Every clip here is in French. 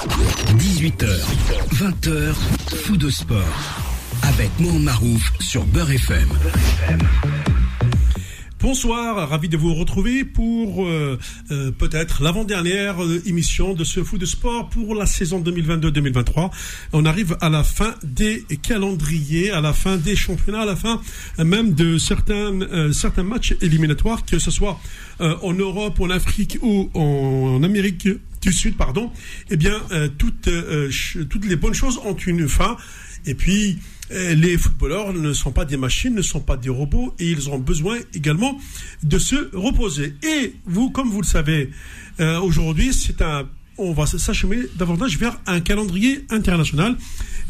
18h, 20h, fou de sport. Avec Mohamed Marouf sur Beurre FM. Bonsoir, ravi de vous retrouver pour euh, euh, peut-être l'avant-dernière euh, émission de ce foot de sport pour la saison 2022-2023. On arrive à la fin des calendriers, à la fin des championnats, à la fin même de certains matchs éliminatoires, que ce soit en Europe, en Afrique ou en Amérique du Sud, pardon. Eh bien, toutes, toutes les bonnes choses ont une fin. Et puis, euh, les footballeurs ne sont pas des machines, ne sont pas des robots, et ils ont besoin également de se reposer. Et vous, comme vous le savez, euh, aujourd'hui, c'est un on va s'acheminer davantage vers un calendrier international.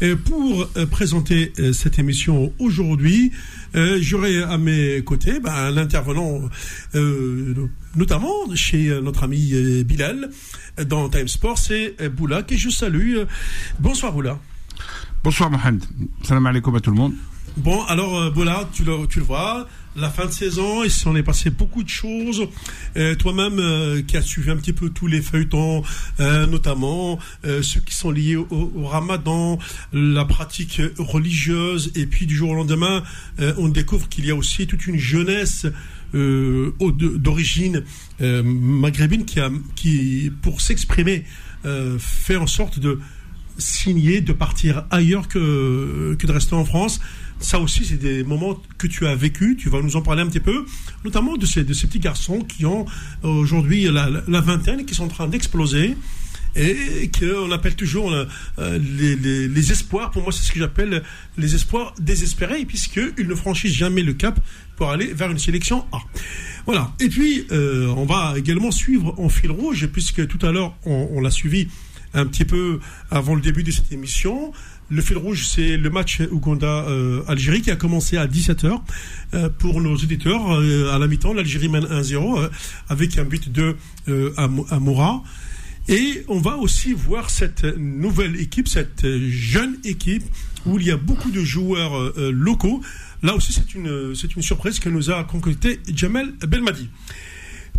Euh, pour présenter cette émission aujourd'hui, j'aurai à mes côtés ben, l'intervenant, notamment chez notre ami Bilal dans Time Sport, c'est Boula, que je salue. Bonsoir Boula. Bonsoir Mohamed. Salam alaikum à tout le monde. Bon, alors euh, tu le, tu le vois, la fin de saison, il s'en est passé beaucoup de choses. Euh, toi-même, euh, qui as suivi un petit peu tous les feuilletons, notamment ceux qui sont liés au, ramadan, la pratique religieuse, et puis du jour au lendemain, on découvre qu'il y a aussi toute une jeunesse d'origine maghrébine qui, a, qui pour s'exprimer, fait en sorte de signer de partir ailleurs que de rester en France. Ça aussi, c'est des moments que tu as vécu. Tu vas nous en parler un petit peu, notamment de ces, de ces petits garçons qui ont aujourd'hui la, vingtaine, qui sont en train d'exploser et qu'on appelle toujours euh, les, les, les, espoirs. Pour moi, c'est ce que j'appelle les espoirs désespérés, puisqu'ils ne franchissent jamais le cap pour aller vers une sélection A. Voilà. Et puis, euh, on va également suivre en fil rouge, puisque tout à l'heure, on l'a suivi un petit peu avant le début de cette émission. Le fil rouge, c'est le match Ouganda-Algérie euh, qui a commencé à 17h. Euh, pour nos éditeurs, euh, à la mi-temps, l'Algérie mène 1-0 avec un but de Amoura. Et on va aussi voir cette nouvelle équipe, cette jeune équipe où il y a beaucoup de joueurs locaux. Là aussi, c'est une, une surprise que nous a concocté Jamel Belmadi.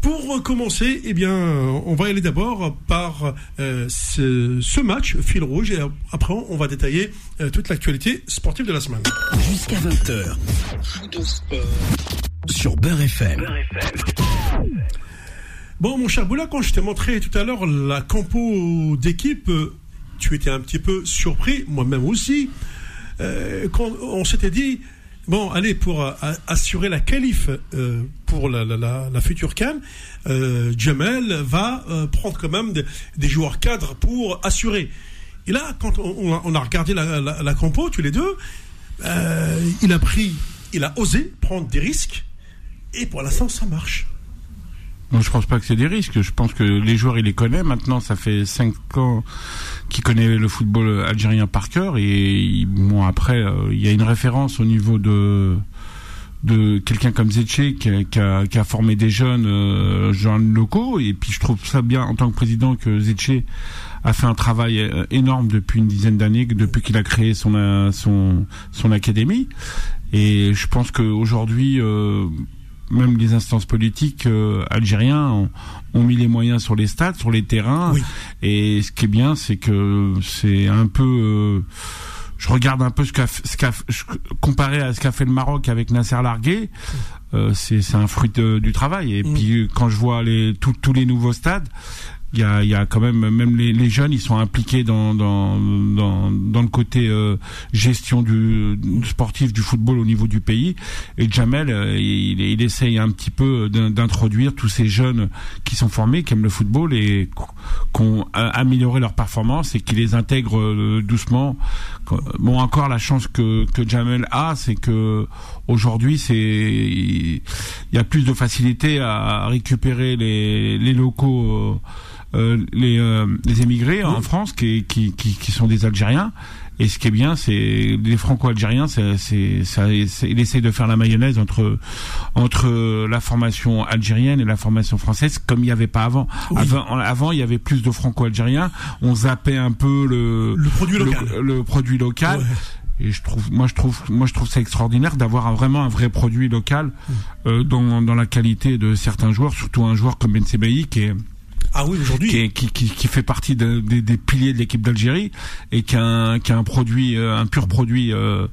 Pour commencer, eh bien, on va aller d'abord par euh, ce, match, fil rouge, et après on va détailler euh, toute l'actualité sportive de la semaine. Jusqu'à 20h. Sur Beurre FM. Bon, mon cher Boula, quand je t'ai montré tout à l'heure la compo d'équipe, tu étais un petit peu surpris, moi-même aussi. Euh, quand on s'était dit, Bon, allez, pour euh, assurer la qualif euh, pour la, la, la, future Cannes, euh, Jamel va prendre quand même des, joueurs cadres pour assurer. Et là, quand on, a, regardé la, la, compo, tous les deux, il a pris, il a osé prendre des risques, et pour l'instant, ça marche. Non, je pense pas que c'est des risques. Je pense que les joueurs, il les connaît. Maintenant, ça fait cinq ans qu'il connaît le football algérien par cœur. Et bon, après, euh, il y a une référence au niveau de de quelqu'un comme Zetché qui, a, formé des jeunes euh, jeunes locaux. Et puis, je trouve ça bien en tant que président que Zetché a fait un travail euh, énorme depuis une dizaine d'années, depuis qu'il a créé son son son académie. Et je pense qu'aujourd'hui même les instances politiques euh, algériens ont, mis les moyens sur les stades, sur les terrains. Et ce qui est bien, c'est que c'est un peu. Euh, je regarde un peu ce qu'a, ce qu'a comparé à ce qu'a fait le Maroc avec Nasser Largué. Euh, c'est, c'est un fruit du travail. Et mm. puis quand je vois les tous les nouveaux stades, il y a, y a quand même même les, les, jeunes ils sont impliqués dans dans dans, dans le côté euh, gestion du, sportif du football au niveau du pays. Et Jamel euh, il, il essaye un petit peu d'introduire tous ces jeunes qui sont formés qui aiment le football et qui ont amélioré leur performance et qui les intègrent euh, doucement. Bon encore la chance que que Jamel a c'est que aujourd'hui c'est il y a plus de facilité à récupérer les les locaux euh, les, euh, les émigrés en France qui, qui, qui, qui, sont des Algériens. Et ce qui est bien, c'est les Franco-Algériens, c'est, c'est, il essaie de faire la mayonnaise entre entre la formation algérienne et la formation française, comme il n'y avait pas avant. avant. Avant, il y avait plus de Franco-Algériens. On zappait un peu le le produit local. Le, produit local. Et je trouve, moi je trouve, moi je trouve ça extraordinaire d'avoir vraiment un vrai produit local euh, dans, dans la qualité de certains joueurs, surtout un joueur comme Ben Sebaï qui est Ah oui, aujourd'hui. Qui, qui, qui, fait partie de, des piliers de l'équipe d'Algérie et qui a, un, qui a un produit, euh, un pur produit euh,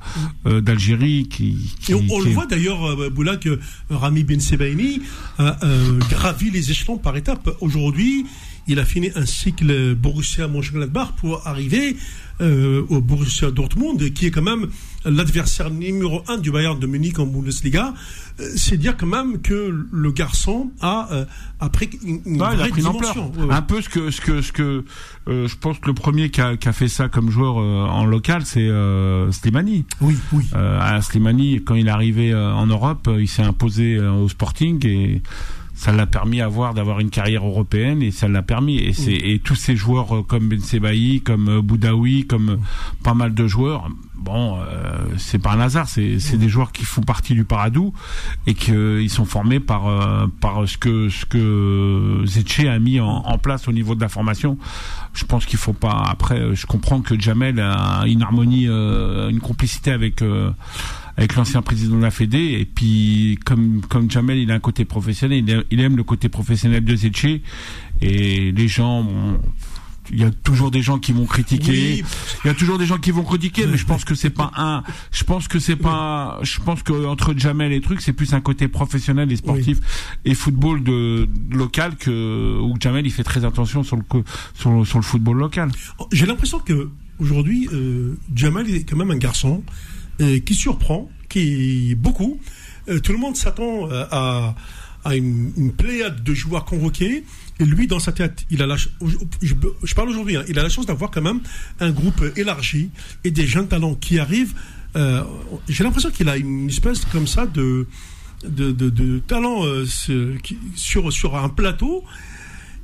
euh, d'Algérie. Qui, et on, le voit d'ailleurs, Boula, que Rami Ben Sebaini a gravi les échelons par étapes. Aujourd'hui, il a fini un cycle Borussia Mönchengladbach pour arriver euh, au Borussia Dortmund, qui est quand même l'adversaire numéro un du Bayern de Munich en Bundesliga. Euh, c'est dire quand même que le garçon a, euh, pris une, vraie dimension. Un peu ce que ce que ce que je pense que le premier qui a, qui a fait ça comme joueur en local, c'est Slimani. Oui, oui. Slimani, quand il est arrivé en Europe, il s'est imposé au Sporting et ça l'a permis avoir d'avoir une carrière européenne et ça l'a permis. Et c'est et tous ces joueurs euh, comme Ben Sebaï, comme euh, Boudaoui, comme euh, pas mal de joueurs bon c'est pas un hasard c'est c'est des joueurs qui font partie du Paradou et qu'ils sont formés par par ce que ce que Zetché a mis en, en, place au niveau de la formation. Je pense qu'il faut pas après je comprends que Jamel a une harmonie une complicité avec avec l'ancien président de la Fédé. Et puis, comme, comme Jamel, il a un côté professionnel, il aime, le côté professionnel de Zetché. Et les gens, il y a toujours des gens qui vont critiquer. Il y a toujours des gens qui vont critiquer, mais je pense que c'est pas un. Je pense que c'est pas. Je pense que entre Jamel et trucs, c'est plus un côté professionnel et sportif et football de, local que où Jamel il fait très attention sur le sur, sur le football local. J'ai l'impression que aujourd'hui, euh, Jamel est quand même un garçon qui surprend, qui beaucoup. Euh, tout le monde s'attend euh, à, à une, une, pléiade de joueurs convoqués. Et lui, dans sa tête, il a la, je, parle aujourd'hui, hein, il a la chance d'avoir quand même un groupe élargi et des jeunes talents qui arrivent. Euh, J'ai l'impression qu'il a une espèce comme ça de, de, de, de talent euh, sur, sur un plateau.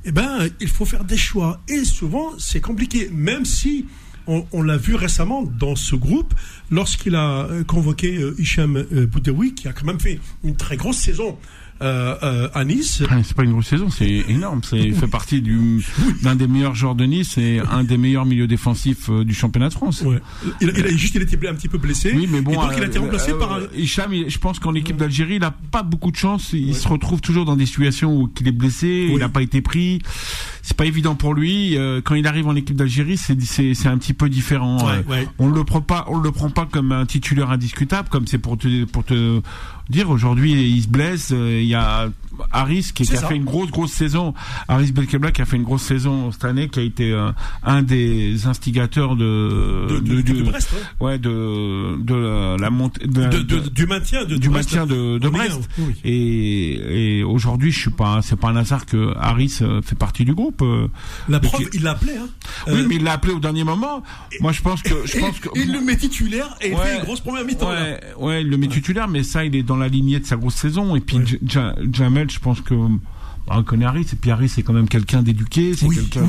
Eh ben, il faut faire des choix. Et souvent, c'est compliqué, même si on, l'a vu récemment dans ce groupe lorsqu'il a euh, convoqué euh, Hicham euh, Boudaoui, qui a quand même fait une très grosse saison euh, euh, à Nice. Ah, c'est pas une grosse saison, c'est énorme. C'est fait partie du d'un des meilleurs joueurs de Nice et un des meilleurs milieux défensifs du championnat de France. Ouais. Il, il, a juste il était un petit peu blessé. Oui, mais bon, et donc il a été remplacé par. Hicham, je pense qu'en équipe d'Algérie, il a pas beaucoup de chance. Il se retrouve toujours dans des situations où il est blessé, il n'a pas été pris. C'est pas évident pour lui. quand il arrive en équipe d'Algérie, c'est c'est un petit peu différent. on le prend pas, on le prend pas comme un titulaire indiscutable, comme c'est pour te pour te dire aujourd'hui il se blesse. Euh, il y a Harris qui, a fait une grosse grosse saison. Harris Belkebla qui a fait une grosse saison cette année, qui a été euh, un des instigateurs de de, de, Brest, ouais. de de la, montée du maintien de, du maintien de, Brest. Et, et aujourd'hui, je suis pas, c'est pas un hasard que Harris euh, fait partie du groupe. La preuve, il l'a appelé. Hein. Oui, mais il l'a appelé au dernier moment. Moi, je pense que je pense que il le met titulaire et il fait une grosse première mi-temps. Ouais, ouais, il le met titulaire, mais ça, il est dans la lignée de sa grosse saison. Et puis Jamel, je pense que bah, on connaît Harry, et puis Harry c'est quand même quelqu'un d'éduqué, c'est quelqu'un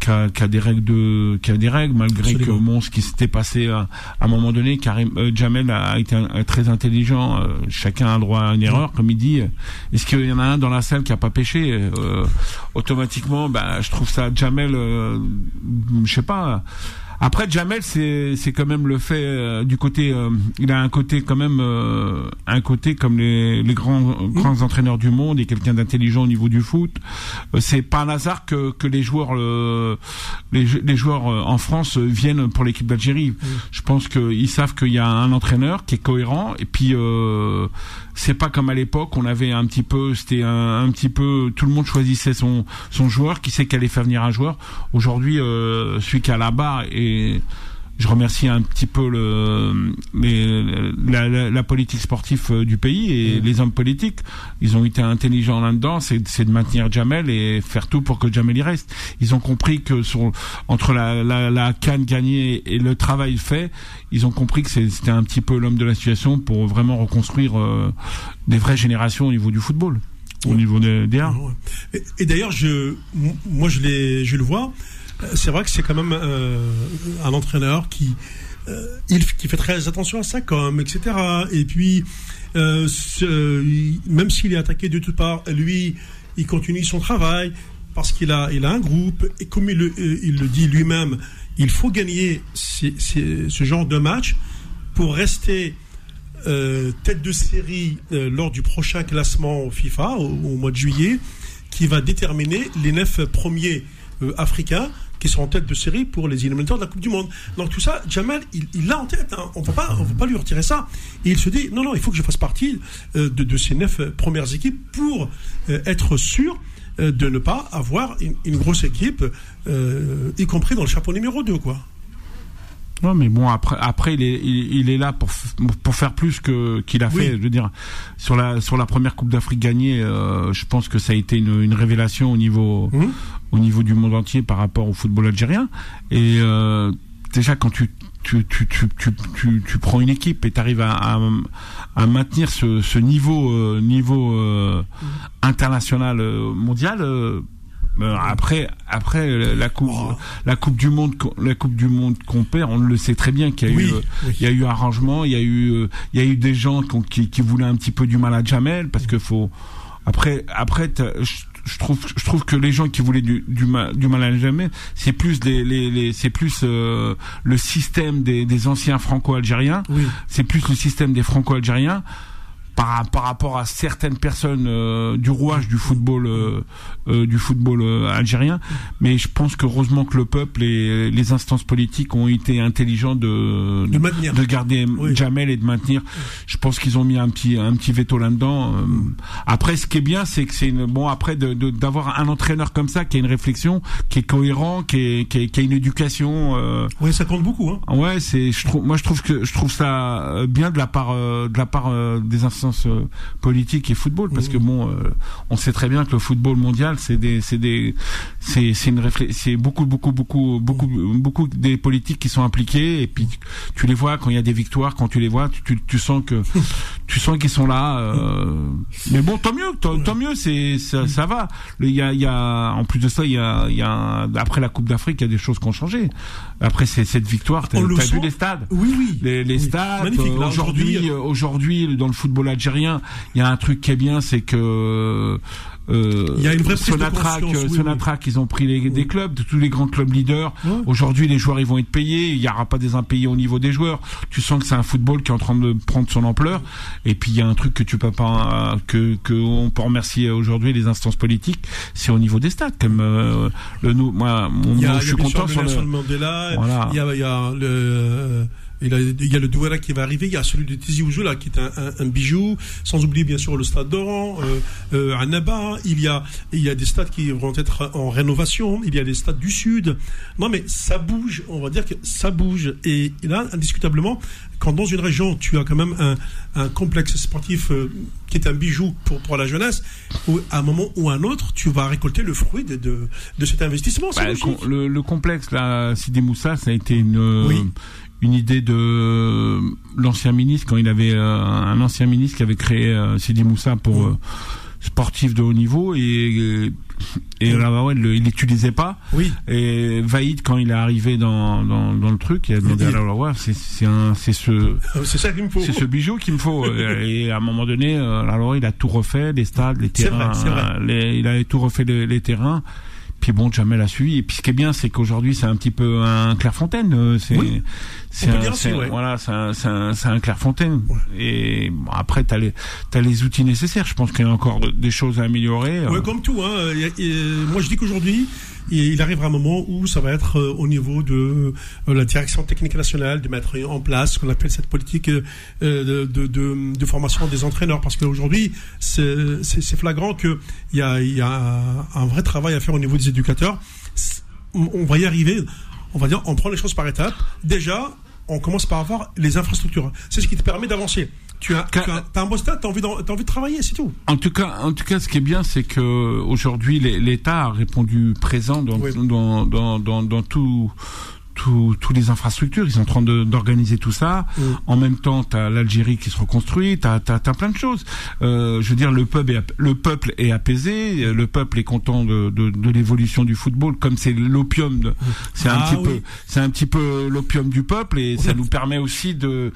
qui, a, des règles de, qui a des règles malgré que bon, ce qui s'était passé à, un moment donné, Karim euh, Jamel a été très intelligent. Euh, chacun a droit à une erreur, comme il dit. Est-ce qu'il y en a un dans la salle qui a pas péché euh, Automatiquement, bah, je trouve ça Jamel, je sais pas après Jamel, c'est c'est quand même le fait euh, du côté, euh, il a un côté quand même euh, un côté comme les, les grands grands entraîneurs du monde et quelqu'un d'intelligent au niveau du foot. c'est pas un hasard que que les joueurs les, les joueurs en France viennent pour l'équipe d'Algérie. Je pense qu'ils savent qu'il y a un entraîneur qui est cohérent et puis c'est pas comme à l'époque on avait un petit peu c'était un, petit peu tout le monde choisissait son son joueur qui sait qu'elle allait faire venir un joueur. Aujourd'hui euh, celui qui a la barre et je remercie un petit peu le, la, la, politique sportive euh, du pays et mmh. les hommes politiques. Ils ont été intelligents là-dedans, c'est, de maintenir Jamel et faire tout pour que Jamel y reste. Ils ont compris que sur, entre la, la, la canne gagnée et le travail fait, ils ont compris que c'était un petit peu l'homme de la situation pour vraiment reconstruire euh, des vraies générations au niveau du football, au niveau des, des Et, et d'ailleurs, je, moi je, les, je le vois c'est vrai que c'est quand même euh, un entraîneur qui, euh, qui fait très attention à sa com, etc. Et puis, euh, même s'il est attaqué de toutes parts, lui, il continue son travail parce qu'il a, il a un groupe. Et comme il le, dit lui-même, il faut gagner ce genre de match pour rester tête de série lors du prochain classement FIFA au mois de juillet qui va déterminer les neuf premiers africains qui sont en tête de série pour les éliminatoires de la Coupe du Monde. Donc tout ça, Jamal, il l'a en tête. Hein. On ne va pas lui retirer ça. Et il se dit, non, non, il faut que je fasse partie euh, de, ces neuf premières équipes pour être sûr de ne pas avoir une, grosse équipe, y compris dans le chapeau numéro 2, quoi. Non, mais bon, après, après, il est, il, est là pour pour faire plus que qu'il a fait. Je veux dire, sur la sur la première Coupe d'Afrique gagnée, euh, je pense que ça a été une, une révélation au niveau mmh. au niveau du monde entier par rapport au football algérien. Et euh, déjà, quand tu tu, tu, tu, tu, tu, prends une équipe et tu arrives à, à, à, maintenir ce, ce niveau euh, niveau euh, mmh. international mondial après, après la coupe, oh. la coupe du monde, la coupe du monde qu'on perd, on le sait très bien qu'il y a eu, il y a eu arrangement, il y a eu, il y a eu des gens qui, qui, voulaient un petit peu du mal à Jamel parce que faut. Après, après, je trouve, je trouve que les gens qui voulaient du, du mal, du mal à Jamel, c'est plus les, les, les c'est plus euh, le système des, des anciens franco-algériens. C'est plus le système des franco-algériens par, par rapport à certaines personnes euh, du rouage du football euh, euh, du football algérien. Mais je pense que heureusement que le peuple et les instances politiques ont été intelligents de de, garder Jamel et de maintenir. Je pense qu'ils ont mis un petit un petit veto là-dedans. Après ce qui est bien c'est que c'est bon après d'avoir un entraîneur comme ça qui a une réflexion qui est cohérent qui est qui, a une éducation oui ça compte beaucoup hein. ouais c'est je trouve moi je trouve que je trouve ça bien de la part de la part des instances euh, politique et football parce que bon euh, on sait très bien que le football mondial c'est des c'est des c'est c'est une c'est beaucoup beaucoup beaucoup beaucoup beaucoup des politiques qui sont impliqués et puis tu les vois quand il y a des victoires quand tu les vois tu, tu, sens que tu sens qu'ils sont là euh, mais bon tant mieux tant, mieux c'est ça, ça, va. Il y a il y a en plus de ça il y a il y a après la Coupe d'Afrique il y a des choses qui ont changé. Après cette victoire t'as as vu les stades. Oui oui. Les, les stades aujourd'hui aujourd'hui dans le football algérien, il y a un truc qui est bien, c'est que euh, il y a une vraie Sonatrach, Sonatrach, ils ont pris les, des clubs, tous les grands clubs leaders. Aujourd'hui, les joueurs, ils vont être payés. Il n'y aura pas des impayés au niveau des joueurs. Tu sens que c'est un football qui est en train de prendre son ampleur. Et puis, il y a un truc que tu peux pas, que, que on peut remercier aujourd'hui les instances politiques, c'est au niveau des stades. Comme euh, le nous, moi, je suis content sur le. Mandela, voilà. Il y a, il y a le il, y a le Douala qui va arriver, il y a celui de Tizi Ouzou là, qui est un, un, bijou, sans oublier bien sûr le stade d'Oran, euh, euh, il y, a, il y a des stades qui vont être en rénovation, il y a des stades du Sud. Non mais ça bouge, on va dire que ça bouge. Et là, indiscutablement, quand dans une région, tu as quand même un, un complexe sportif euh, qui est un bijou pour, pour la jeunesse, où, à un moment ou à un autre, tu vas récolter le fruit de, de, de cet investissement. Bah, le, le, complexe, là, Sidi Moussa, ça a été une, oui une idée de l'ancien ministre quand il avait euh, un ancien ministre qui avait créé euh, Sidi Moussa pour euh, sportif de haut niveau et et ouais, il l'utilisait pas. Oui. Et Vaïd quand il est arrivé dans dans, dans le truc il a demandé à la c'est c'est un c'est ce c'est ça qu'il me faut. c'est ce bijou qu'il me faut. Et à un moment donné alors il a tout refait les stades les terrains Les, il a tout refait les, les terrains. Puis bon, Jamel a suivi. Et puis ce qui est bien, c'est qu'aujourd'hui, c'est un petit peu un Clairefontaine. C'est, c'est un, voilà, c'est un, un, un Clairefontaine. Et bon, après, t'as les, t'as les outils nécessaires. Je pense qu'il y a encore des choses à améliorer. Ouais, comme tout. Hein. moi, je dis qu'aujourd'hui, il arrivera un moment où ça va être euh, au niveau de euh, la direction technique nationale de mettre en place ce qu'on appelle cette politique euh, de, de, de, de, formation des entraîneurs. Parce qu'aujourd'hui, c'est flagrant qu'il y a, y a un vrai travail à faire au niveau des éducateurs. On va y arriver. On va dire, on prend les choses par étapes. Déjà, on commence par avoir les infrastructures. C'est ce qui te permet d'avancer. Tu as, tu as, un beau stade, tu as, envie de travailler, c'est tout. En tout cas, en tout cas, ce qui est bien, c'est que aujourd'hui, l'État a répondu présent dans, dans, dans, dans, dans tout tous les infrastructures, ils sont en train d'organiser tout ça. Mm. En même temps, tu as l'Algérie qui se reconstruit, tu as, plein de choses. Euh, je veux dire, le peuple est, le peuple est apaisé, le peuple est content de, de, de l'évolution du football, comme c'est l'opium. C'est un ah petit peu, c'est un petit peu l'opium du peuple et ça nous permet aussi de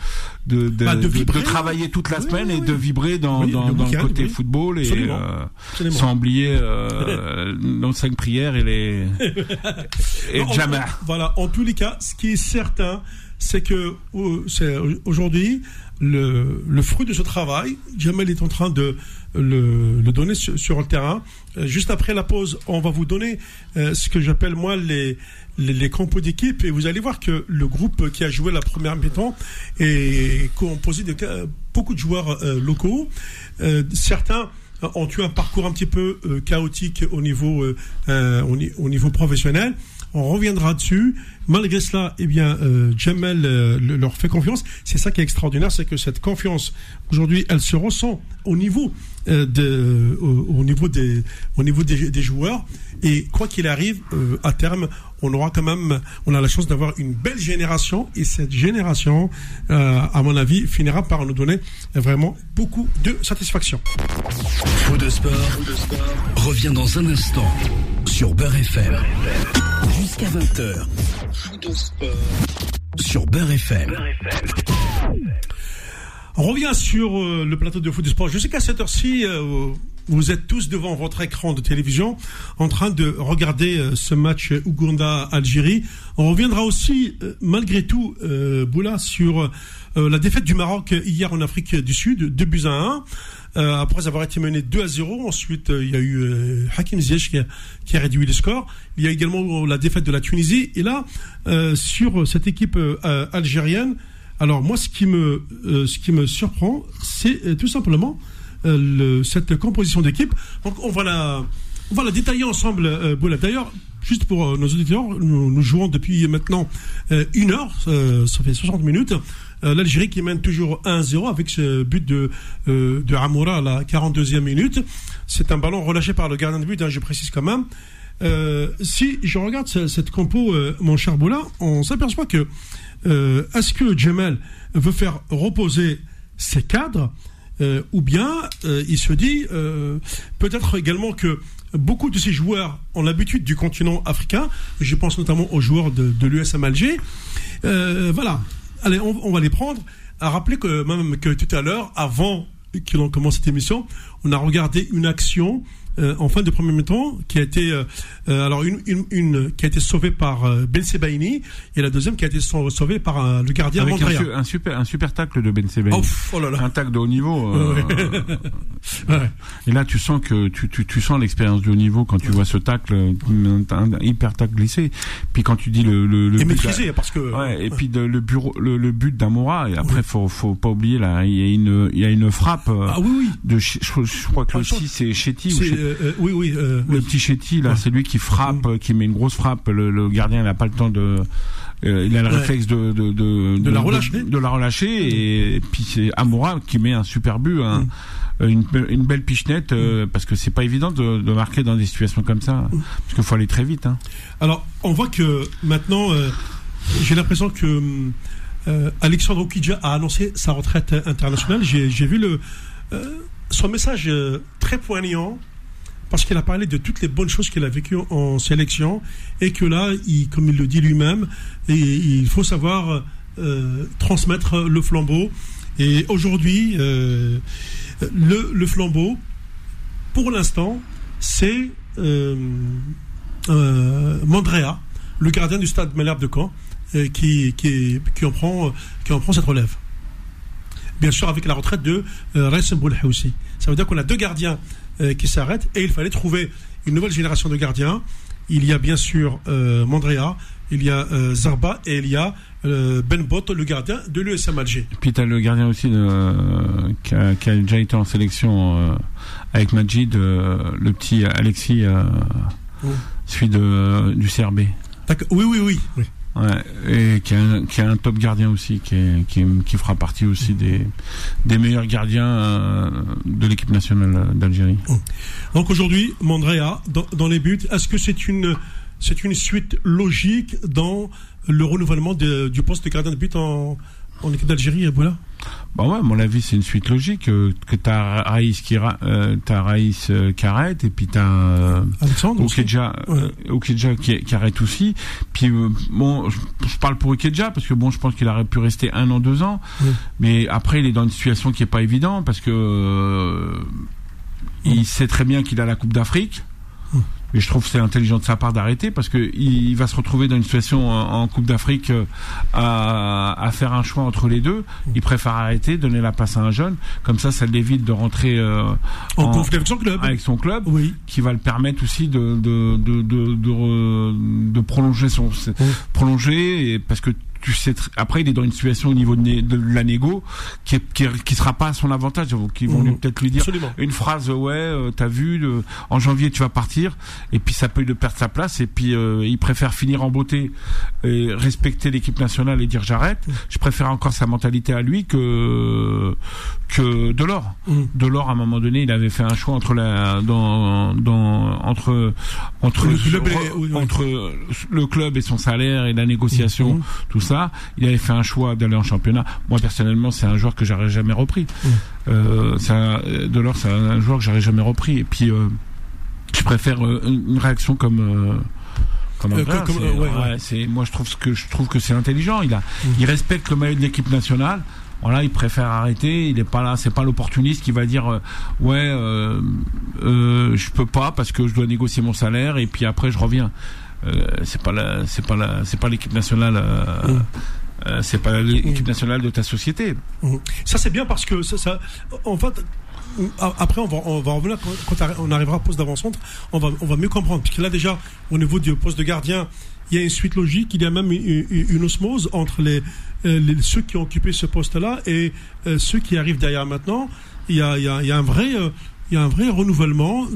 de, de, bah, de, de travailler toute la semaine et de vibrer dans, dans, dans le côté football et euh, sans oublier euh, nos cinq prières et les et Voilà, en tous les cas, ce qui est certain, c'est que aujourd'hui, le, fruit de ce travail, Jamel est en train de le, donner sur, le terrain. Euh, juste après la pause, on va vous donner euh, ce que j'appelle moi les, les, compos d'équipe et vous allez voir que le groupe qui a joué la première mi-temps est composé de beaucoup de joueurs euh, locaux. certains ont eu un parcours un petit peu chaotique au niveau, au niveau professionnel. On reviendra dessus. Malgré cela, eh bien, euh, Jamel euh, leur fait confiance. C'est ça qui est extraordinaire, c'est que cette confiance, aujourd'hui, elle se ressent au niveau, euh, de, au, niveau, des, au niveau des, joueurs. Et quoi qu'il arrive, à terme, on aura quand même, on a la chance d'avoir une belle génération. Et cette génération, à mon avis, finira par nous donner vraiment beaucoup de satisfaction. Faux de sport, revient dans un instant sur Beurre FM. Jusqu'à 20h. Sur Beurre FM. On revient sur euh, le plateau de foot de sport. Je sais qu'à cette heure-ci, euh, vous êtes tous devant votre écran de télévision en train de regarder euh, ce match Ouganda-Algérie. On reviendra aussi, malgré tout, Boula, sur la défaite du Maroc hier en Afrique du Sud, 2 buts à 1. Euh, après avoir été mené 2 à 0. Ensuite, euh, il y a eu euh, Hakim Ziyech qui a, qui a, réduit le score. Il y a également la défaite de la Tunisie. Et là, sur cette équipe algérienne, alors moi, ce qui me, ce qui me surprend, c'est tout simplement le, cette composition d'équipe. Donc, on va la, on va la détailler ensemble, euh, D'ailleurs, juste pour nos auditeurs, nous, jouons depuis maintenant une heure, ça fait 60 minutes. Euh, L'Algérie qui mène toujours 1-0 avec ce but de, euh, de Amoura à la 42e minute. C'est un ballon relâché par le gardien de but, hein, je précise quand même. Euh, si je regarde cette, compo, mon cher Boula, on s'aperçoit que est-ce que Jamel veut faire reposer ses cadres ou bien il se dit peut-être également que beaucoup de ces joueurs ont l'habitude du continent africain. Je pense notamment aux joueurs de, de l'USM Alger. voilà, Allez, on, va les prendre. À rappeler que même que tout à l'heure, avant que l'on commence cette émission, on a regardé une action euh, en fin de premier temps qui a été euh, euh, alors une, une, une, qui a été sauvée par Ben Sebaini et la deuxième qui a été sauvée par le gardien Avec un, un, super un super tacle de Ben Sebaini. Oh, oh là là. Un tacle de haut niveau. ouais. Et là tu sens que tu, tu, tu sens l'expérience de haut niveau quand tu vois ce tacle un, hyper tacle glissé. Puis quand tu dis le le, le et maîtrisé parce que ouais, et puis le bureau le, le but d'Amora et après faut faut pas oublier là il y a une il y a une frappe ah oui oui de je, je crois que aussi c'est Chetty ou euh, euh, oui, oui. Euh, le petit Chetty, là, c'est lui qui frappe, mm. qui met une grosse frappe. Le, gardien n'a pas le temps de. Il a le réflexe de de, de, la relâcher, de, la relâcher et, puis c'est Amoura qui met un super but, mm. une, une, belle pichenette mm. parce que c'est pas évident de, marquer dans des situations comme ça parce qu'il faut aller très vite. Hein. Alors on voit que maintenant j'ai l'impression que Alexandre Okidja a annoncé sa retraite internationale. J'ai vu le son message très poignant parce qu'il a parlé de toutes les bonnes choses qu'il a vécues en sélection et que là, comme il le dit lui-même, il faut savoir euh, transmettre le flambeau. Et aujourd'hui, euh, le, flambeau, pour l'instant, c'est euh, Mandrea, le gardien du stade Malherbe de Caen, qui, qui, qui, en prend, qui en prend cette relève bien sûr avec la retraite de euh, aussi. Ça veut dire qu'on a deux gardiens qui s'arrêtent et il fallait trouver une nouvelle génération de gardiens. Il y a bien sûr euh, Mandrea, il y a euh, Zarba et il y a Ben Bot, le gardien de l'USM Alger. Et puis tu as le gardien aussi qui, a, déjà été en sélection avec Majid, le petit Alexis, oh. celui de, du CRB. Oui, oui, oui. oui. Ouais, et qui est, qui un top gardien aussi, qui, est, qui, qui, fera partie aussi des, des meilleurs gardiens euh, de l'équipe nationale d'Algérie. Donc aujourd'hui, Mandrea, dans, dans les buts, est-ce que c'est une, c'est une suite logique dans le renouvellement de, du poste de gardien de but en, en équipe d'Algérie, voilà. Bah ouais, à mon avis, c'est une suite logique euh, que t'as Raïs qui euh, Raïs euh, qui arrête et puis t'as euh, Alexandre Okedja, euh, qui, qui, arrête aussi. Puis bon, je, parle pour Okedja parce que bon, je pense qu'il aurait pu rester un an, deux ans, mais après il est dans une situation qui est pas évidente parce que il sait très bien qu'il a la Coupe d'Afrique. Et je trouve que c'est intelligent de sa part d'arrêter parce que il va se retrouver dans une situation en, Coupe d'Afrique euh, à, à, faire un choix entre les deux. Il préfère arrêter, donner la passe à un jeune. Comme ça, ça l'évite de rentrer euh, en, conflit avec son club, avec son club, oui. qui va le permettre aussi de de de de, de, de prolonger son prolonger et parce que tu sais après il est dans une situation au niveau de, de la négo qui, qui, qui sera pas à son avantage qui vont mmh. peut-être lui dire une phrase ouais euh, t'as vu en janvier tu vas partir et puis ça peut lui perdre sa place et puis euh, il préfère finir en beauté et respecter l'équipe nationale et dire j'arrête mmh. je préfère encore sa mentalité à lui que que Delors mmh. Delors à un moment donné il avait fait un choix entre la dans dans entre entre le, club et, entre le club et son salaire et la négociation tout ça il avait fait un choix d'aller en championnat. Moi personnellement, c'est un joueur que j'aurais jamais repris. Mmh. Euh, un, Delors, c'est un joueur que j'aurais jamais repris. Et puis, euh, je préfère euh, une réaction comme. Euh, comme, ouais, moi je trouve que je trouve que c'est intelligent. Il a, mmh. il respecte le maillot de l'équipe nationale voilà, il préfère arrêter. Il est pas là, c'est pas l'opportuniste qui va dire ouais, euh, euh, je peux pas parce que je dois négocier mon salaire et puis après je reviens. Euh, c'est pas la, c'est pas la, c'est pas l'équipe nationale. Euh, mm. euh, c'est pas l'équipe mm. nationale de ta société. Mm. Ça c'est bien parce que ça, ça, en fait, après on va, on va revenir quand, on arrivera à poste d'avant-centre, on va, on va mieux comprendre. Parce que là déjà, au niveau du poste de gardien, il y a une suite logique, il y a même une, osmose entre les, les, ceux qui ont occupé ce poste-là et ceux qui arrivent derrière maintenant. Il y a, il y a, il y a un vrai, il y a un vrai renouvellement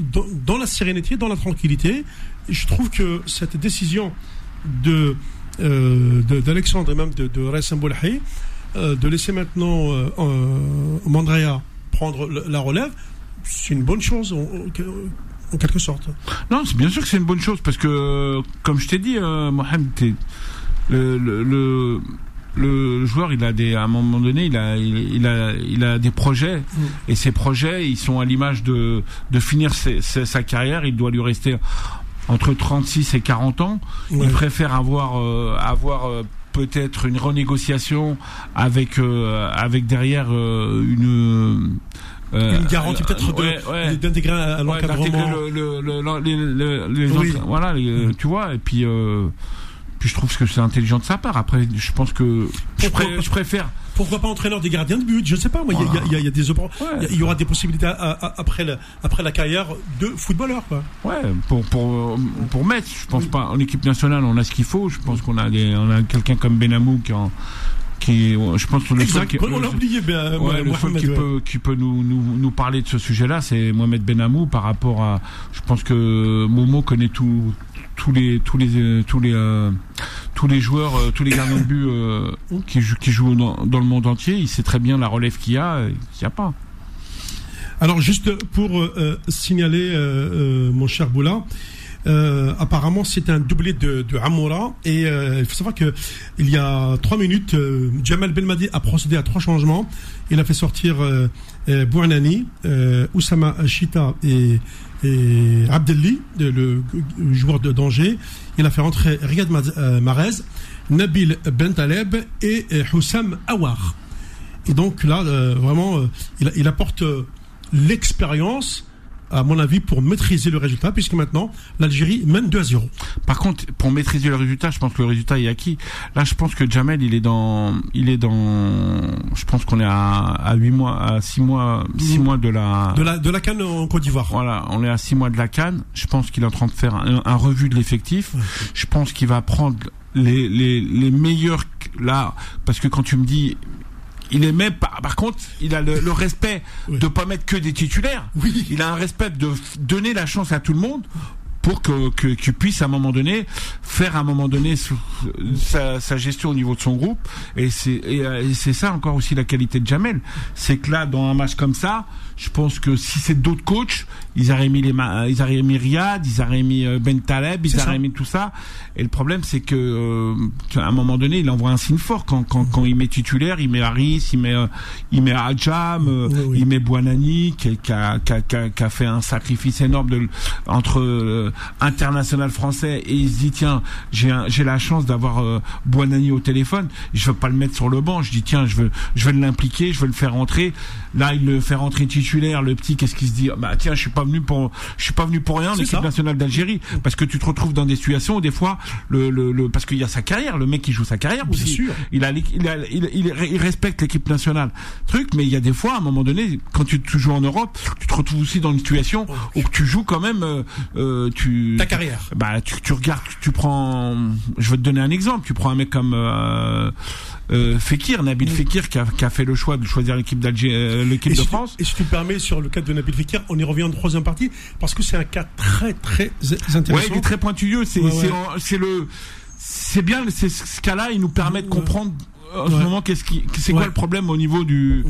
dans, la sérénité, dans la tranquillité je trouve que cette décision de euh, d'Alexandre et même de, de euh, de laisser maintenant euh, euh, Mandrea prendre la relève, c'est une bonne chose en, quelque sorte. Non, c'est bien sûr que c'est une bonne chose parce que, comme je t'ai dit, Mohamed, le, le, le, joueur, il a des, à un moment donné, il a, il, a, il a des projets mm. et ces projets, ils sont à l'image de, de finir sa carrière. Il doit lui rester entre 36 et 40 ans. Il préfère avoir euh, avoir euh, peut-être une renégociation avec euh, avec derrière une une garantie peut-être d'intégrer à l'encadrement. voilà, tu vois, et puis puis je trouve que c'est intelligent de sa part. Après, je pense que je, je préfère pourquoi pas entraîneur des gardiens de but Je ne sais pas. Moi, il y, a, des il y, aura des possibilités après la, après la carrière de footballeur. Quoi. Ouais, pour pour pour mettre. Je pense pas en équipe nationale, on a ce qu'il faut. Je pense qu'on a des, on a quelqu'un comme Benamou qui en qui je pense que le seul qui, on l'a oublié ben, ouais, le seul qui peut qui peut nous, nous, nous parler de ce sujet-là c'est Mohamed Benamou par rapport à je pense que Momo connaît tout tous les tous les tous les euh, tous les joueurs, euh, tous les gardiens de but euh, qui jouent dans, le monde entier, il sait très bien la relève qu'il y a, qu'il n'y a pas. Alors juste pour signaler, mon cher Boula, apparemment, c'est un doublé de, de Amoura et il faut savoir que il y a trois minutes, Jamal Belmadi a procédé à trois changements. Il a fait sortir Bouanani, Oussama Chita et et Abdelli, le, joueur de danger, il a fait rentrer Riyad euh, Marez, Nabil Bentaleb et Houssam Awar. Et donc là, euh, vraiment, euh, il, apporte l'expérience à mon avis, pour maîtriser le résultat, puisque maintenant, l'Algérie mène 2 à 0. Par contre, pour maîtriser le résultat, je pense que le résultat est acquis. Là, je pense que Jamel, il est dans, il est dans, je pense qu'on est à, à 8 mois, à 6 mois, 6 mois de la, de la, de la Cannes en Côte d'Ivoire. Voilà, on est à 6 mois de la Cannes. Je pense qu'il est en train de faire un, un revue de l'effectif. Je pense qu'il va prendre les, les, les meilleurs, là, parce que quand tu me dis, il est même par, par contre, il a le, respect de pas mettre que des titulaires. Oui. Il a un respect de donner la chance à tout le monde pour que, que tu puisses à un moment donné faire à un moment donné sa, sa gestion au niveau de son groupe et c'est et, c'est ça encore aussi la qualité de Jamel c'est que là dans un match comme ça je pense que si c'est d'autres coachs ils auraient mis les ils auraient mis Riyad ils auraient mis euh, Ben Taleb ils auraient mis tout ça. Et le problème c'est que euh, à un moment donné il envoie un signe fort. Quand quand, quand il met titulaire il met Harris il met euh, il met Adjam il met Buanani qui, qui, a, qui, a, qui, a, fait un sacrifice énorme de entre international français et il se dit tiens j'ai j'ai la chance d'avoir euh, Buonani au téléphone, je veux pas le mettre sur le banc, je dis tiens je veux je veux l'impliquer, je veux le faire rentrer. Là il le fait rentrer titulaire, le petit qu'est-ce qu'il se dit? Bah tiens je suis pas venu pour je suis pas venu pour rien en équipe nationale d'Algérie parce que tu te retrouves dans des situations où des fois le, le, parce qu'il y a sa carrière, le mec qui joue sa carrière aussi. Sûr. Il a il, a, il, il, respecte l'équipe nationale. Truc mais il y a des fois à un moment donné quand tu, tu joues en Europe, tu te retrouves aussi dans une situation oh. où tu joues quand même euh, euh, tu ta carrière. Bah tu, tu regardes, tu prends je vais te donner un exemple. Tu prends un mec comme euh, Fekir, Nabil Fekir, qui a, qui a, fait le choix de choisir l'équipe d'Alger, euh, l'équipe de France. et si tu me permets, sur le cas de Nabil Fekir, on y revient en troisième partie, parce que c'est un cas très très intéressant. Ouais, il est très pointilleux. C'est le c'est bien, c'est ce cas-là, il nous permet de comprendre en ce moment, qu'est-ce qui, c'est quoi le problème au niveau du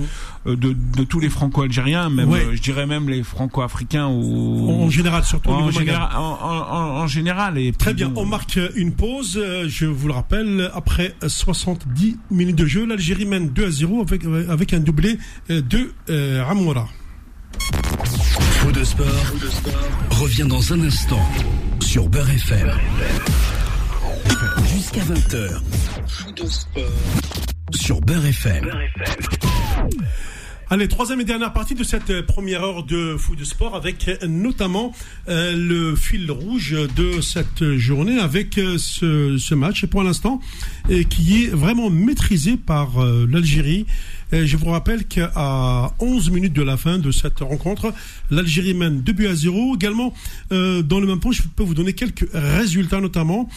euh, de, de tous les Franco-algériens, même euh, je dirais même les Franco-africains ou en général surtout en, général, en, en, en, général et très bien. On marque une pause. Euh, je vous le rappelle, après 70 minutes de jeu, l'Algérie mène 2 à 0 avec avec un doublé de euh, Ramoura. Faux de sport, revient dans un instant sur Beurre FM. Jusqu'à 20h. Sur Beurre FM. Allez, troisième et dernière partie de cette première heure de foot de sport avec notamment euh, le fil rouge de cette journée avec euh, ce, ce, match pour l'instant qui est vraiment maîtrisé par euh, l'Algérie. je vous rappelle qu'à 11 minutes de la fin de cette rencontre, l'Algérie mène 2 buts à 0. Également, dans le même point, je peux vous donner quelques résultats notamment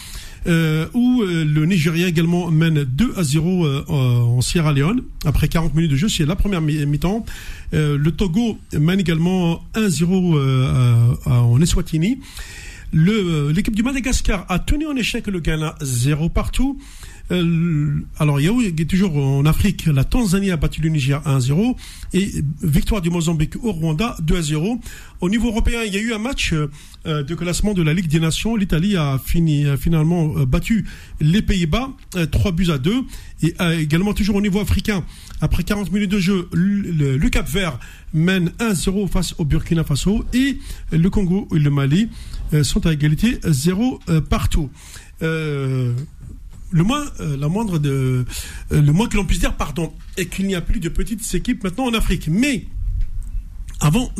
euh, où euh, le Nigeria également mène 2 à 0 euh, en Sierra Leone après 40 minutes de jeu, c'est la première mi-temps. le Togo mène également 1-0 en Eswatini. L'équipe du Madagascar a tenu en échec le Ghana 0 partout. Euh, alors, il y a toujours en Afrique, la Tanzanie a battu le Niger 1-0 et victoire du Mozambique au Rwanda 2-0. Au niveau européen, il y a eu un match euh, de classement de la Ligue des Nations. L'Italie a fini finalement euh, battu les Pays-Bas 3 buts à 2 et également toujours au niveau africain. Après 40 minutes de jeu, le, Cap Vert mène 1-0 face au Burkina Faso et le Congo et le Mali sont à égalité 0 partout. Le moins, euh, la moindre de, euh, le moins que l'on puisse dire, pardon, est qu'il n'y a plus de petites équipes maintenant en Afrique. Mais avant